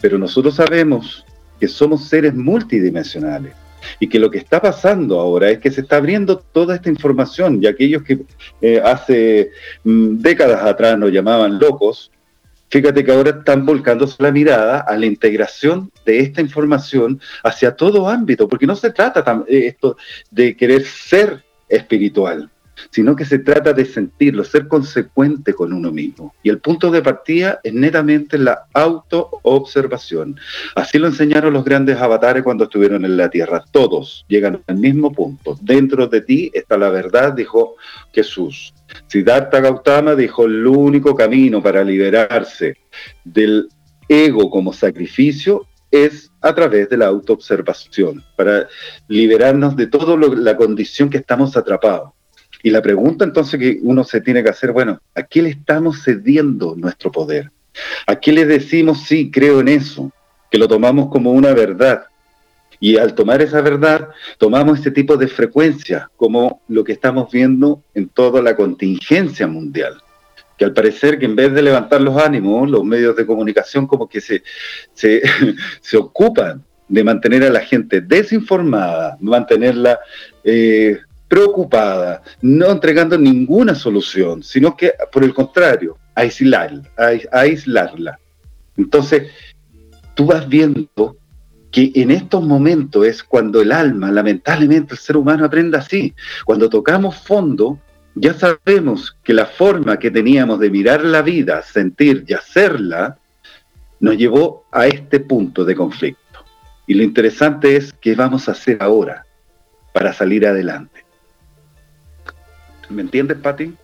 Pero nosotros sabemos que somos seres multidimensionales y que lo que está pasando ahora es que se está abriendo toda esta información y aquellos que eh, hace mm, décadas atrás nos llamaban locos, Fíjate que ahora están volcándose la mirada a la integración de esta información hacia todo ámbito, porque no se trata eh, esto de querer ser espiritual, sino que se trata de sentirlo, ser consecuente con uno mismo. Y el punto de partida es netamente la autoobservación. Así lo enseñaron los grandes avatares cuando estuvieron en la Tierra. Todos llegan al mismo punto. Dentro de ti está la verdad, dijo Jesús. Siddhartha Gautama dijo, el único camino para liberarse del ego como sacrificio es a través de la autoobservación, para liberarnos de toda la condición que estamos atrapados. Y la pregunta entonces que uno se tiene que hacer, bueno, ¿a qué le estamos cediendo nuestro poder? ¿A qué le decimos sí, creo en eso? Que lo tomamos como una verdad. Y al tomar esa verdad, tomamos este tipo de frecuencia, como lo que estamos viendo en toda la contingencia mundial. Que al parecer que en vez de levantar los ánimos, los medios de comunicación como que se, se, se ocupan de mantener a la gente desinformada, mantenerla eh, preocupada, no entregando ninguna solución, sino que por el contrario, aislar, aislarla. Entonces, tú vas viendo que en estos momentos es cuando el alma, lamentablemente el ser humano aprende así. Cuando tocamos fondo, ya sabemos que la forma que teníamos de mirar la vida, sentir y hacerla, nos llevó a este punto de conflicto. Y lo interesante es qué vamos a hacer ahora para salir adelante. ¿Me entiendes, Pati?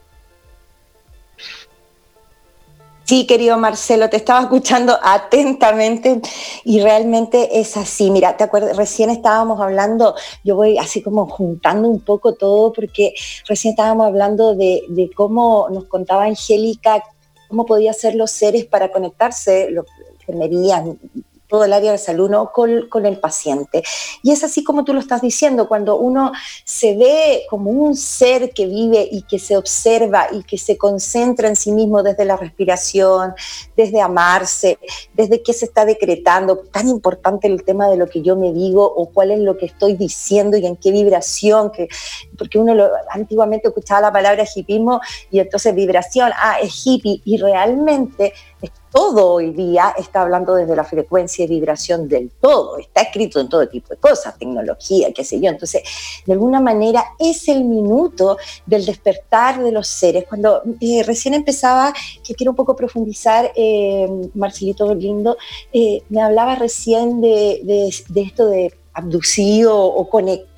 Sí, querido Marcelo, te estaba escuchando atentamente y realmente es así. Mira, te acuerdas, recién estábamos hablando, yo voy así como juntando un poco todo porque recién estábamos hablando de, cómo nos contaba Angélica cómo podía ser los seres para conectarse, los enfermerías, todo el área de salud, ¿no? Con, con, el paciente. Y es así como tú lo estás diciendo, cuando uno se ve como un ser que vive y que se observa y que se concentra en sí mismo desde la respiración, desde amarse, desde qué se está decretando, tan importante el tema de lo que yo me digo o cuál es lo que estoy diciendo y en qué vibración, que, porque uno lo, antiguamente escuchaba la palabra hipismo y entonces vibración, ah, es hippie, y realmente todo hoy día está hablando desde la frecuencia y vibración del todo, está escrito en todo tipo de cosas, tecnología, qué sé yo. Entonces, de alguna manera es el minuto del despertar de los seres. Cuando eh, recién empezaba, que quiero un poco profundizar, eh, Marcelito Lindo, eh, me hablaba recién de, de esto de abducido o conectado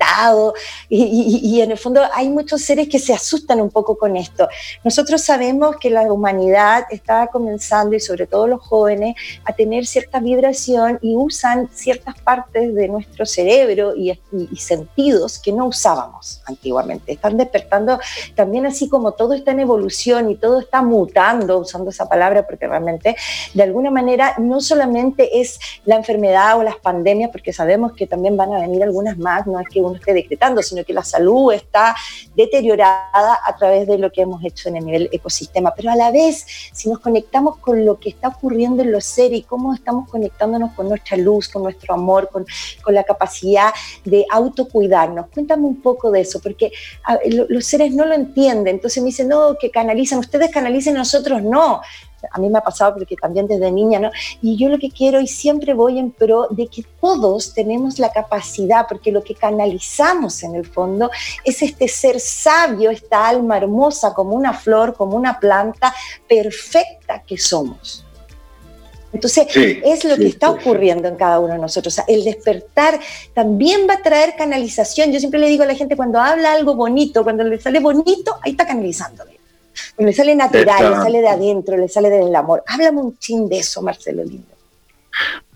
y, en el fondo hay muchos seres que se asustan un poco con esto. Nosotros sabemos que la humanidad está comenzando y sobre todo los jóvenes a tener cierta vibración y usan ciertas partes de nuestro cerebro y, y sentidos que no usábamos antiguamente. Están despertando también así como todo está en evolución y todo está mutando, usando esa palabra porque realmente de alguna manera no solamente es la enfermedad o las pandemias, porque sabemos que también van a venir algunas más, no es que uno esté decretando, sino que la salud está deteriorada a través de lo que hemos hecho en el nivel ecosistema. Pero a la vez, si nos conectamos con lo que está ocurriendo en los seres y cómo estamos conectándonos con nuestra luz, con nuestro amor, con, con la capacidad de autocuidarnos, cuéntame un poco de eso, porque los seres no lo entienden. Entonces me dicen, no, que canalizan, ustedes canalicen, nosotros no a mí me ha pasado porque también desde niña, ¿no? Y yo lo que quiero y siempre voy en pro de que todos tenemos la capacidad, porque lo que canalizamos en el fondo es este ser sabio, esta alma hermosa como una flor, como una planta perfecta que somos. Entonces, es lo que está ocurriendo en cada uno de nosotros. el despertar también va a traer canalización. Yo siempre le digo a la gente, cuando habla algo bonito, cuando le sale bonito, ahí está canalizándole le sale natural, le sale de adentro, le sale del amor. Háblame un chin de eso, Marcelo Lindo.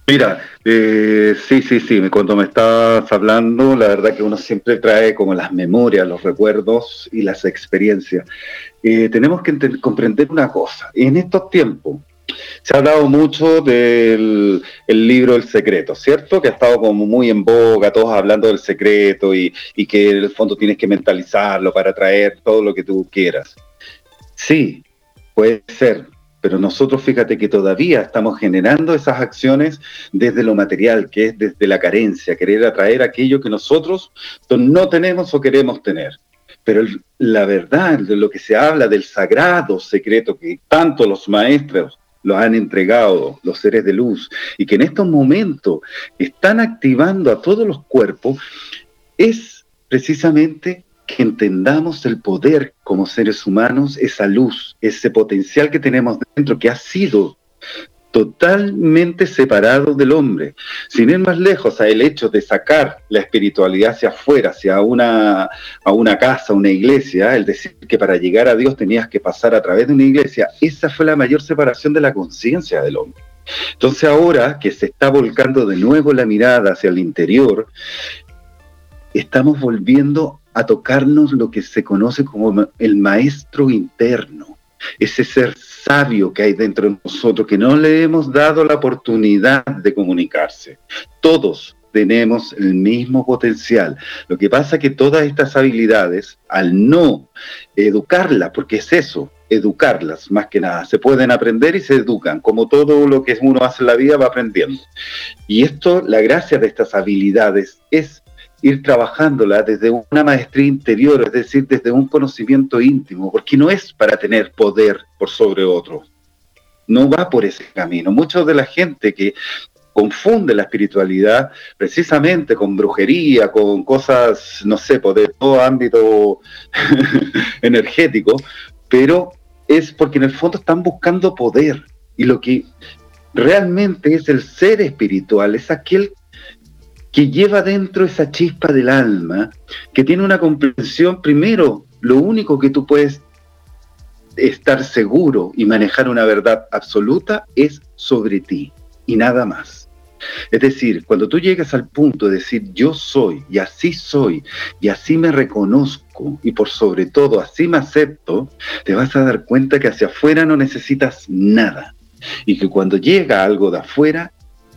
Mira, eh, sí, sí, sí, cuando me estás hablando, la verdad que uno siempre trae como las memorias, los recuerdos y las experiencias. Eh, tenemos que comprender una cosa, en estos tiempos se ha hablado mucho del libro El Secreto, ¿cierto? Que ha estado como muy en boga, todos hablando del secreto y, y que en el fondo tienes que mentalizarlo para traer todo lo que tú quieras. Sí, puede ser, pero nosotros fíjate que todavía estamos generando esas acciones desde lo material, que es desde la carencia, querer atraer aquello que nosotros no tenemos o queremos tener. Pero la verdad de lo que se habla del sagrado secreto que tanto los maestros lo han entregado, los seres de luz, y que en estos momentos están activando a todos los cuerpos, es precisamente que entendamos el poder como seres humanos, esa luz, ese potencial que tenemos dentro, que ha sido totalmente separado del hombre. Sin ir más lejos, el hecho de sacar la espiritualidad hacia afuera, hacia una, a una casa, una iglesia, el decir que para llegar a Dios tenías que pasar a través de una iglesia, esa fue la mayor separación de la conciencia del hombre. Entonces ahora que se está volcando de nuevo la mirada hacia el interior, estamos volviendo a tocarnos lo que se conoce como el maestro interno, ese ser sabio que hay dentro de nosotros, que no le hemos dado la oportunidad de comunicarse. Todos tenemos el mismo potencial. Lo que pasa es que todas estas habilidades, al no educarlas, porque es eso, educarlas más que nada, se pueden aprender y se educan, como todo lo que uno hace en la vida va aprendiendo. Y esto, la gracia de estas habilidades es ir trabajándola desde una maestría interior, es decir, desde un conocimiento íntimo, porque no es para tener poder por sobre otro. No va por ese camino. Mucha de la gente que confunde la espiritualidad precisamente con brujería, con cosas, no sé, pues, de todo ámbito energético, pero es porque en el fondo están buscando poder. Y lo que realmente es el ser espiritual es aquel que lleva dentro esa chispa del alma, que tiene una comprensión, primero, lo único que tú puedes estar seguro y manejar una verdad absoluta es sobre ti y nada más. Es decir, cuando tú llegas al punto de decir yo soy y así soy y así me reconozco y por sobre todo así me acepto, te vas a dar cuenta que hacia afuera no necesitas nada y que cuando llega algo de afuera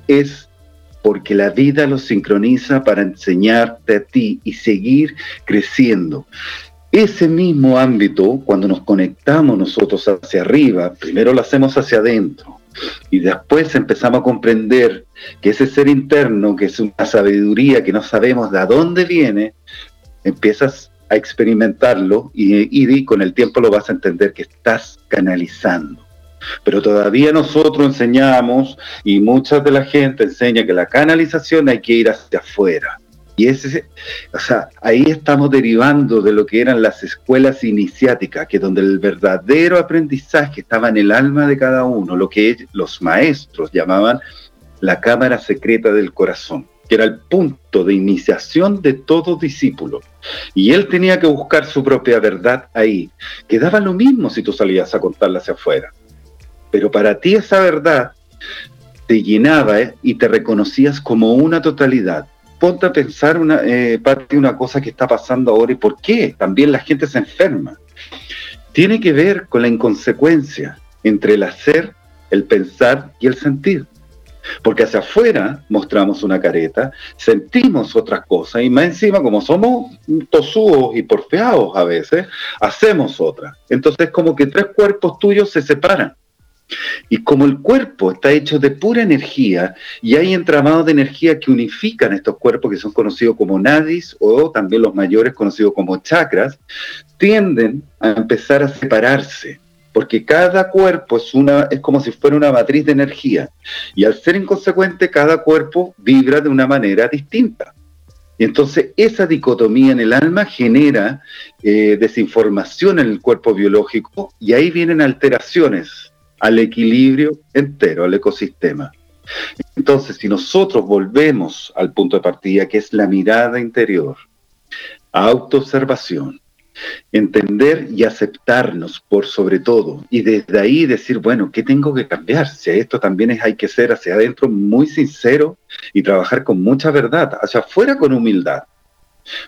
es porque la vida lo sincroniza para enseñarte a ti y seguir creciendo. Ese mismo ámbito, cuando nos conectamos nosotros hacia arriba, primero lo hacemos hacia adentro y después empezamos a comprender que ese ser interno, que es una sabiduría que no sabemos de dónde viene, empiezas a experimentarlo y, y con el tiempo lo vas a entender que estás canalizando. Pero todavía nosotros enseñamos y mucha de la gente enseña que la canalización hay que ir hacia afuera. Y ese, o sea, ahí estamos derivando de lo que eran las escuelas iniciáticas, que donde el verdadero aprendizaje estaba en el alma de cada uno, lo que los maestros llamaban la cámara secreta del corazón, que era el punto de iniciación de todo discípulo. Y él tenía que buscar su propia verdad ahí, que daba lo mismo si tú salías a contarla hacia afuera pero para ti esa verdad te llenaba ¿eh? y te reconocías como una totalidad. Ponte a pensar una, eh, parte de una cosa que está pasando ahora y por qué también la gente se enferma. Tiene que ver con la inconsecuencia entre el hacer, el pensar y el sentir. Porque hacia afuera mostramos una careta, sentimos otras cosas y más encima, como somos tosudos y porfeados a veces, hacemos otra. Entonces, como que tres cuerpos tuyos se separan. Y como el cuerpo está hecho de pura energía y hay entramados de energía que unifican estos cuerpos que son conocidos como nadis o también los mayores conocidos como chakras, tienden a empezar a separarse, porque cada cuerpo es, una, es como si fuera una matriz de energía y al ser inconsecuente cada cuerpo vibra de una manera distinta. Y entonces esa dicotomía en el alma genera eh, desinformación en el cuerpo biológico y ahí vienen alteraciones al equilibrio entero, al ecosistema. Entonces, si nosotros volvemos al punto de partida, que es la mirada interior, autoobservación, entender y aceptarnos por sobre todo, y desde ahí decir, bueno, ¿qué tengo que cambiar? Si esto también es, hay que ser hacia adentro muy sincero y trabajar con mucha verdad, hacia afuera con humildad,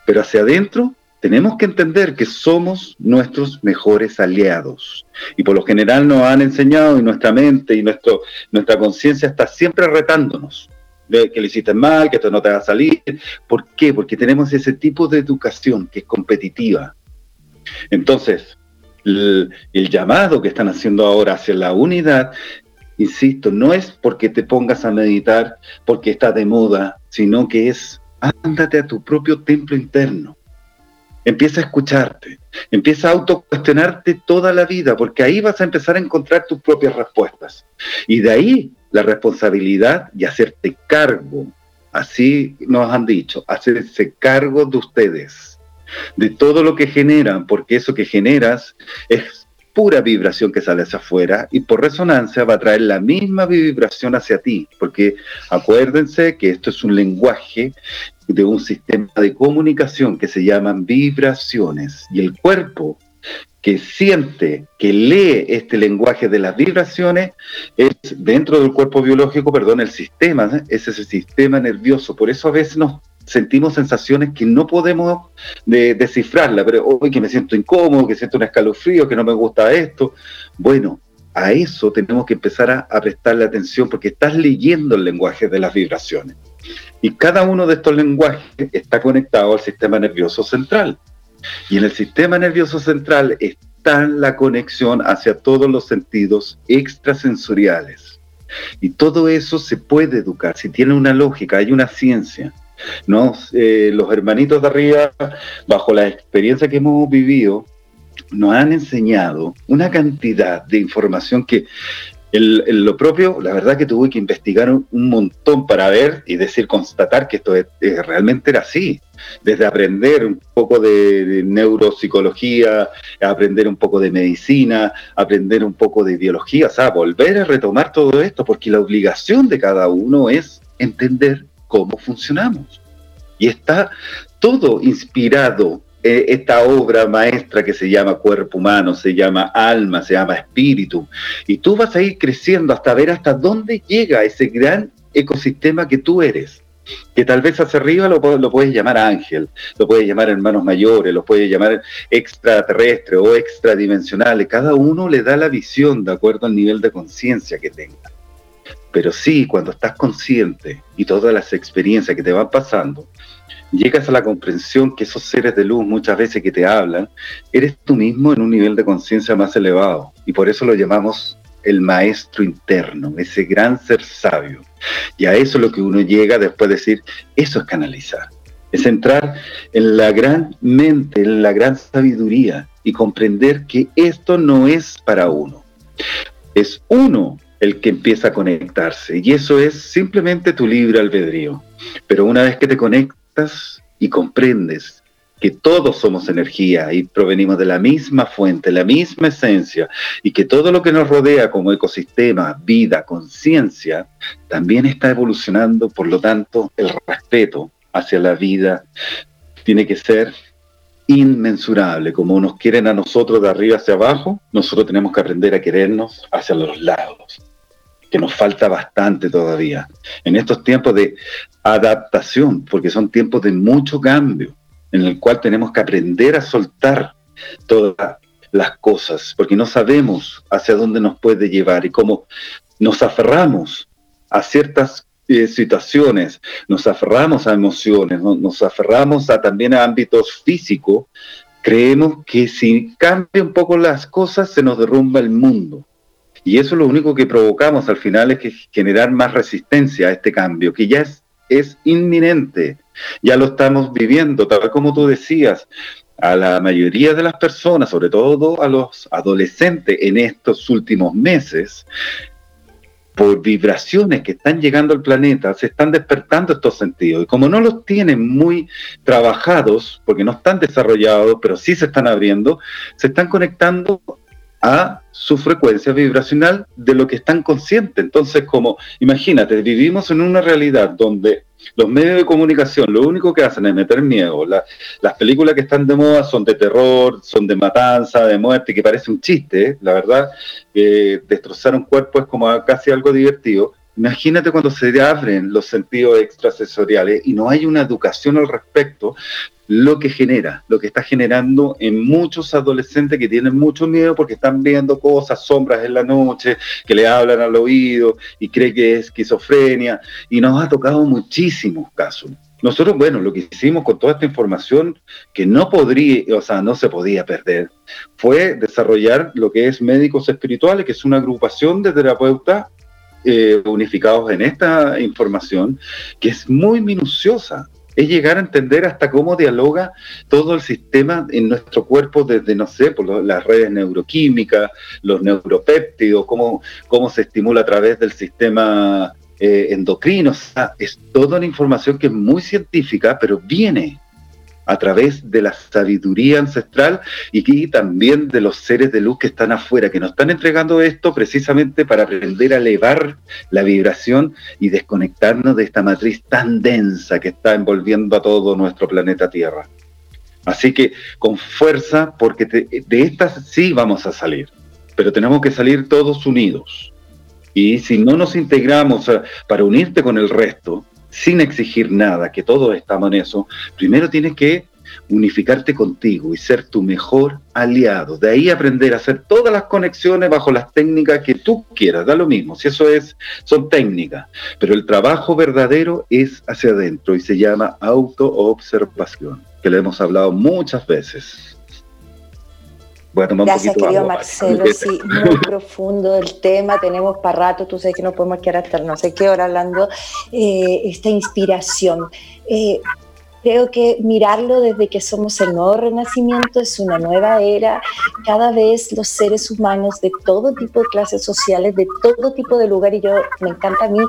pero hacia adentro tenemos que entender que somos nuestros mejores aliados. Y por lo general nos han enseñado y nuestra mente y nuestro, nuestra conciencia está siempre retándonos. De que le hiciste mal, que esto no te va a salir. ¿Por qué? Porque tenemos ese tipo de educación que es competitiva. Entonces, el, el llamado que están haciendo ahora hacia la unidad, insisto, no es porque te pongas a meditar, porque está de moda, sino que es ándate a tu propio templo interno Empieza a escucharte, empieza a autocuestionarte toda la vida, porque ahí vas a empezar a encontrar tus propias respuestas. Y de ahí la responsabilidad y hacerte cargo, así nos han dicho, hacerse cargo de ustedes, de todo lo que generan, porque eso que generas es pura vibración que sale hacia afuera y por resonancia va a traer la misma vibración hacia ti, porque acuérdense que esto es un lenguaje de un sistema de comunicación que se llaman vibraciones y el cuerpo que siente, que lee este lenguaje de las vibraciones, es dentro del cuerpo biológico, perdón, el sistema, es ese sistema nervioso. Por eso a veces nos sentimos sensaciones que no podemos descifrarla, pero hoy que me siento incómodo, que siento un escalofrío, que no me gusta esto. Bueno, a eso tenemos que empezar a, a prestarle atención porque estás leyendo el lenguaje de las vibraciones. Y cada uno de estos lenguajes está conectado al sistema nervioso central. Y en el sistema nervioso central está la conexión hacia todos los sentidos extrasensoriales. Y todo eso se puede educar, si tiene una lógica, hay una ciencia. ¿No? Eh, los hermanitos de arriba, bajo la experiencia que hemos vivido, nos han enseñado una cantidad de información que lo propio, la verdad que tuve que investigar un, montón para ver y decir, constatar que esto realmente era así. Desde aprender un poco de, neuropsicología, aprender un poco de medicina, aprender un poco de biología, o sea, volver a retomar todo esto, porque la obligación de cada uno es entender cómo funcionamos. Y está todo inspirado eh, esta obra maestra que se llama cuerpo humano, se llama alma, se llama espíritu. Y tú vas a ir creciendo hasta ver hasta dónde llega ese gran ecosistema que tú eres. Que tal vez hacia arriba lo, lo puedes llamar ángel, lo puedes llamar hermanos mayores, lo puedes llamar extraterrestre o extradimensionales. Cada uno le da la visión de acuerdo al nivel de conciencia que tenga. Pero sí, cuando estás consciente y todas las experiencias que te van pasando, llegas a la comprensión que esos seres de luz muchas veces que te hablan, eres tú mismo en un nivel de conciencia más elevado. Y por eso lo llamamos el maestro interno, ese gran ser sabio. Y a eso es lo que uno llega después de decir, eso es canalizar. Es entrar en la gran mente, en la gran sabiduría y comprender que esto no es para uno. Es uno el que empieza a conectarse. Y eso es simplemente tu libre albedrío. Pero una vez que te conectas, y comprendes que todos somos energía y provenimos de la misma fuente, la misma esencia, y que todo lo que nos rodea como ecosistema, vida, conciencia, también está evolucionando, por lo tanto, el respeto hacia la vida tiene que ser inmensurable. Como nos quieren a nosotros de arriba hacia abajo, nosotros tenemos que aprender a querernos hacia los lados que nos falta bastante todavía. En estos tiempos de adaptación, porque son tiempos de mucho cambio, en el cual tenemos que aprender a soltar todas las cosas, porque no sabemos hacia dónde nos puede llevar y cómo nos aferramos a ciertas eh, situaciones, nos aferramos a emociones, nos aferramos a, también a ámbitos físicos, creemos que si cambia un poco las cosas se nos derrumba el mundo. Y eso lo único que provocamos al final es que generar más resistencia a este cambio, que ya es, es inminente, ya lo estamos viviendo, tal como tú decías, a la mayoría de las personas, sobre todo a los adolescentes en estos últimos meses, por vibraciones que están llegando al planeta, se están despertando estos sentidos. Y como no los tienen muy trabajados, porque no están desarrollados, pero sí se están abriendo, se están conectando a su frecuencia vibracional de lo que están conscientes. Entonces, como imagínate, vivimos en una realidad donde los medios de comunicación lo único que hacen es meter miedo. las películas que están de moda son de terror, son de matanza, de muerte, que parece un chiste, ¿eh? la verdad. destrozar un cuerpo es como casi algo divertido. Imagínate cuando se abren los sentidos extrasensoriales y no hay una educación al respecto, lo que genera, lo que está generando en muchos adolescentes que tienen mucho miedo porque están viendo cosas, sombras en la noche, que le hablan al oído y cree que es esquizofrenia. Y nos ha tocado muchísimos casos. Nosotros, bueno, lo que hicimos con toda esta información que no podría, o sea, no se podía perder, fue desarrollar lo que es Médicos Espirituales, que es una agrupación de terapeutas eh, unificados en esta información, que es muy minuciosa es llegar a entender hasta cómo dialoga todo el sistema en nuestro cuerpo desde, no sé, por las redes neuroquímicas, los neuropéptidos, cómo, cómo se estimula a través del sistema eh, endocrino. O sea, es toda una información que es muy científica, pero viene a través de la sabiduría ancestral y, también de los seres de luz que están afuera, que nos están entregando esto precisamente para aprender a elevar la vibración y desconectarnos de esta matriz tan densa que está envolviendo a todo nuestro planeta Tierra. Así que con fuerza, porque de estas sí vamos a salir, pero tenemos que salir todos unidos. Y si no nos integramos para unirte con el resto, sin exigir nada, que todos estamos en eso, primero tienes que unificarte contigo y ser tu mejor aliado. De ahí aprender a hacer todas las conexiones bajo las técnicas que tú quieras, da lo mismo, si eso es, son técnicas, pero el trabajo verdadero es hacia adentro y se llama autoobservación, que le hemos hablado muchas veces. Gracias, querido Marcelo. Sí, muy profundo el tema. Tenemos para rato, tú sabes que no podemos quedar hasta no sé qué hora hablando. Eh, esta inspiración. Eh, Creo que mirarlo desde que somos el nuevo renacimiento es una nueva era. Cada vez los seres humanos de todo tipo de clases sociales, de todo tipo de lugar, y yo me encanta a mí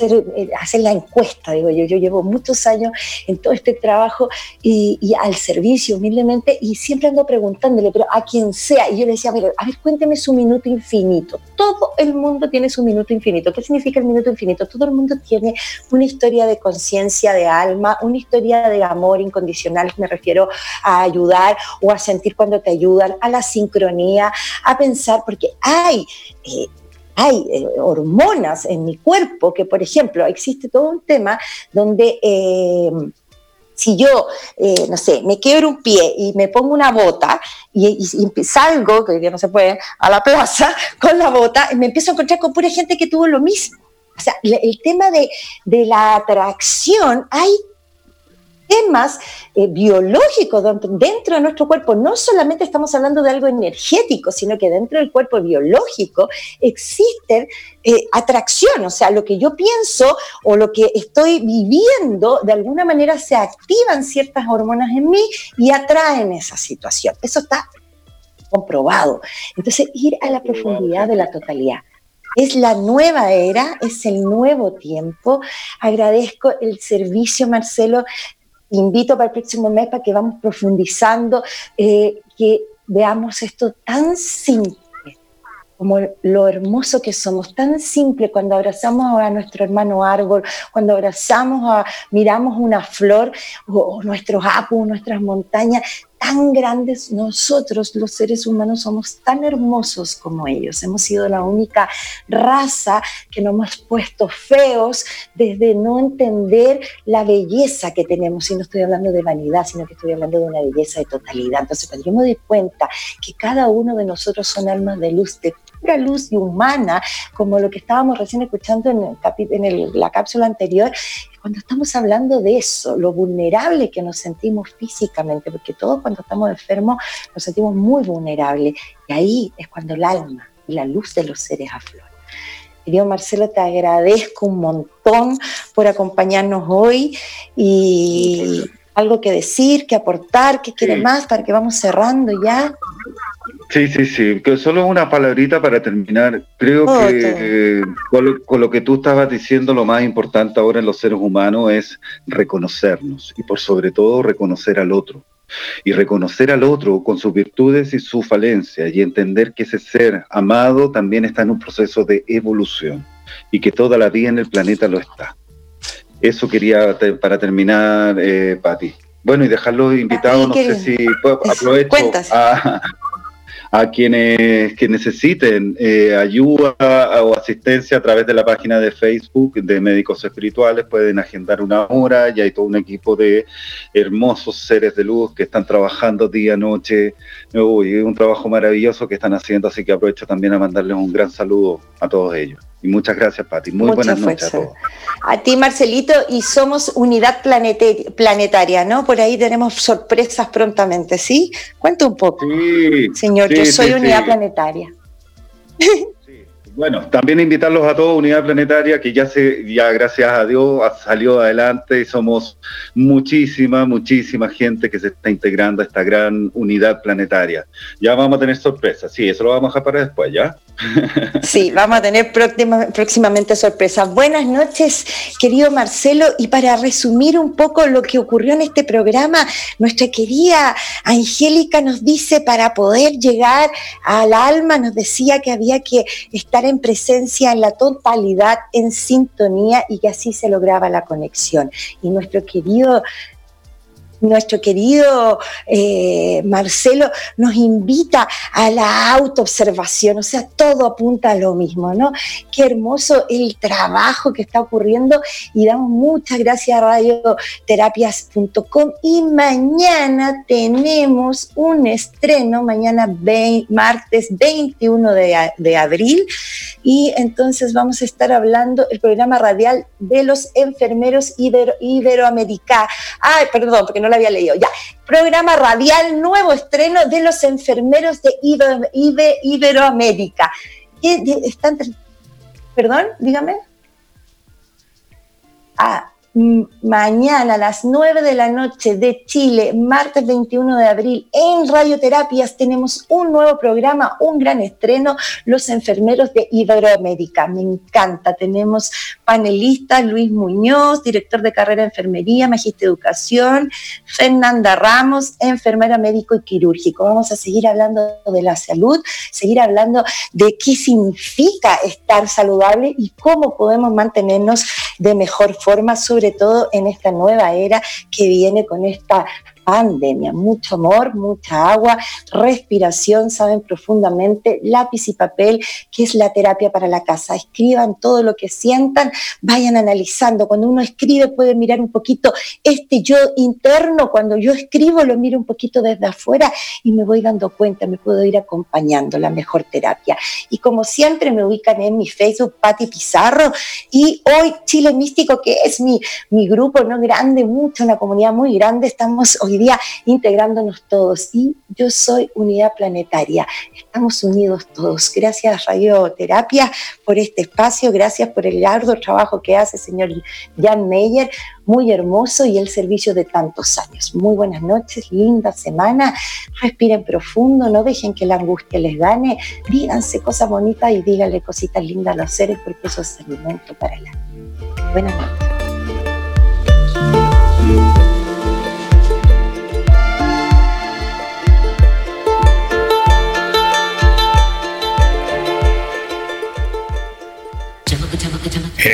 eh, hacer la encuesta, digo yo, yo llevo muchos años en todo este trabajo y, al servicio humildemente y siempre ando preguntándole, pero a quien sea, y yo le decía, a a ver, cuénteme su minuto infinito. Todo el mundo tiene su minuto infinito. ¿Qué significa el minuto infinito? Todo el mundo tiene una historia de conciencia, de alma, una historia de amor incondicional, me refiero a ayudar o a sentir cuando te ayudan, a la sincronía, a pensar, porque hay... Eh, hay eh, hormonas en mi cuerpo que, por ejemplo, existe todo un tema donde eh, si yo, no sé, me quiebro un pie y me pongo una bota y, salgo, que hoy día no se puede, a la plaza con la bota, me empiezo a encontrar con pura gente que tuvo lo mismo. O sea, el tema de, de la atracción, hay temas eh, biológicos dentro de nuestro cuerpo. No solamente estamos hablando de algo energético, sino que dentro del cuerpo biológico existe eh, atracción, o sea, lo que yo pienso o lo que estoy viviendo, de alguna manera se activan ciertas hormonas en mí y atraen esa situación. Eso está comprobado. Entonces, ir a la profundidad de la totalidad. Es la nueva era, es el nuevo tiempo. Agradezco el servicio, Marcelo, invito para el próximo mes para que vamos profundizando, eh, que veamos esto tan simple como lo hermoso que somos, tan simple cuando abrazamos a nuestro hermano árbol, cuando abrazamos a, miramos una flor o, nuestros apus, nuestras montañas, tan grandes, nosotros los seres humanos somos tan hermosos como ellos. Hemos sido la única raza que nos hemos puesto feos desde no entender la belleza que tenemos. Y no estoy hablando de vanidad, sino que estoy hablando de una belleza de totalidad. Entonces, cuando yo me doy cuenta que cada uno de nosotros son almas de luz, de pura luz y humana, como lo que estábamos recién escuchando en, en la cápsula anterior, cuando estamos hablando de eso, lo vulnerable que nos sentimos físicamente, porque todos cuando estamos enfermos nos sentimos muy vulnerables, y ahí es cuando el alma y la luz de los seres afloran. Querido Marcelo, te agradezco un montón por acompañarnos hoy y algo que decir, que aportar, que quiere más para que vamos cerrando ya. Sí, sí, sí, que solo una palabrita para terminar. Creo que con, lo, que tú estabas diciendo, lo más importante ahora en los seres humanos es reconocernos y por sobre todo reconocer al otro. Y reconocer al otro con sus virtudes y sus falencias y entender que ese ser amado también está en un proceso de evolución y que toda la vida en el planeta lo está. Eso quería para terminar, eh, Patti. Bueno, y dejarlos invitados, no sé si aprovecho a, a quienes que necesiten eh, ayuda o asistencia a través de la página de Facebook de Médicos Espirituales, pueden agendar una hora y hay todo un equipo de hermosos seres de luz que están trabajando día, noche. Uy, un trabajo maravilloso que están haciendo, así que aprovecho también a mandarles un gran saludo a todos ellos. Y muchas gracias, Pati. Muy buenas noches a todos. A ti, Marcelito, y somos unidad planetaria, ¿no? Por ahí tenemos sorpresas prontamente, ¿sí? Cuenta un poco. Sí, Señor, yo soy unidad planetaria. Bueno, también invitarlos a todos, Unidad Planetaria, que ya se, ya gracias a Dios salió adelante y somos muchísima, muchísima gente que se está integrando a esta gran unidad planetaria. Ya vamos a tener sorpresas, sí, eso lo vamos a dejar para después, ¿ya? Sí, vamos a tener próximamente sorpresas. Buenas noches, querido Marcelo. Y para resumir un poco lo que ocurrió en este programa, nuestra querida Angélica nos dice, para poder llegar al alma, nos decía que había que estar en presencia en la totalidad, en sintonía, y que así se lograba la conexión. Y nuestro querido nuestro querido eh, Marcelo nos invita a la autoobservación, o sea, todo apunta a lo mismo, ¿no? Qué hermoso el trabajo que está ocurriendo y damos muchas gracias a radioterapias.com y mañana tenemos un estreno, mañana martes 21 de, abril y entonces vamos a estar hablando el programa radial de los enfermeros ibero, iberoamericanos. Ay, perdón, porque no lo había leído. Ya, programa radial, nuevo estreno de los enfermeros de Iberoamérica. ¿Están, perdón, dígame. Ah, mañana a las 9 de la noche de Chile, martes 21 de abril, en Radioterapias tenemos un nuevo programa, un gran estreno, Los Enfermeros de Iberoamérica. Me encanta. Tenemos panelistas, Luis Muñoz, director de carrera de enfermería, magíster educación, Fernanda Ramos, enfermera médico y quirúrgico. Vamos a seguir hablando de la salud, seguir hablando de qué significa estar saludable y cómo podemos mantenernos de mejor forma, sobre todo en esta nueva era que viene con esta pandemia. Mucho amor, mucha agua, respiración, saben profundamente, lápiz y papel, que es la terapia para la casa. Escriban todo lo que sientan, vayan analizando. Cuando uno escribe puede mirar un poquito este yo interno, cuando yo escribo lo miro un poquito desde afuera y me voy dando cuenta, me puedo ir acompañando la mejor terapia. Y como siempre me ubican en mi Facebook, Patti Pizarro, y hoy Chile Místico, que es mi, mi grupo no grande, mucho, una comunidad muy grande, estamos hoy día integrándonos todos. Y yo soy unidad planetaria. Estamos unidos todos. Gracias Radioterapia por este espacio, gracias por el arduo trabajo que hace señor Jan Meyer, muy hermoso y el servicio de tantos años. Muy buenas noches, linda semana. Respiren profundo, no dejen que la angustia les gane. Díganse cosas bonitas y díganle cositas lindas a los seres porque eso es alimento para el alma. Buenas noches.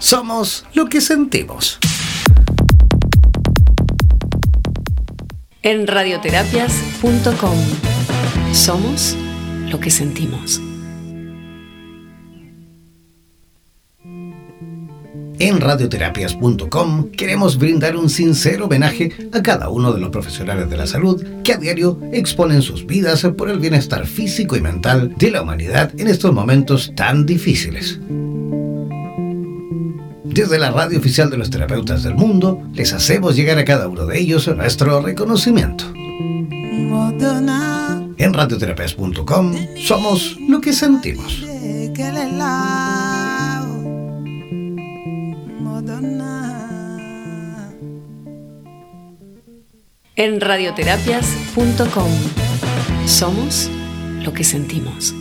somos lo que sentimos. En radioterapias.com somos lo que sentimos. En radioterapias.com queremos brindar un sincero homenaje a cada uno de los profesionales de la salud que a diario exponen sus vidas por el bienestar físico y mental de la humanidad en estos momentos tan difíciles. Desde la radio oficial de los terapeutas del mundo, les hacemos llegar a cada uno de ellos nuestro reconocimiento. En radioterapias.com somos lo que sentimos. en radioterapias.com. Somos lo que sentimos.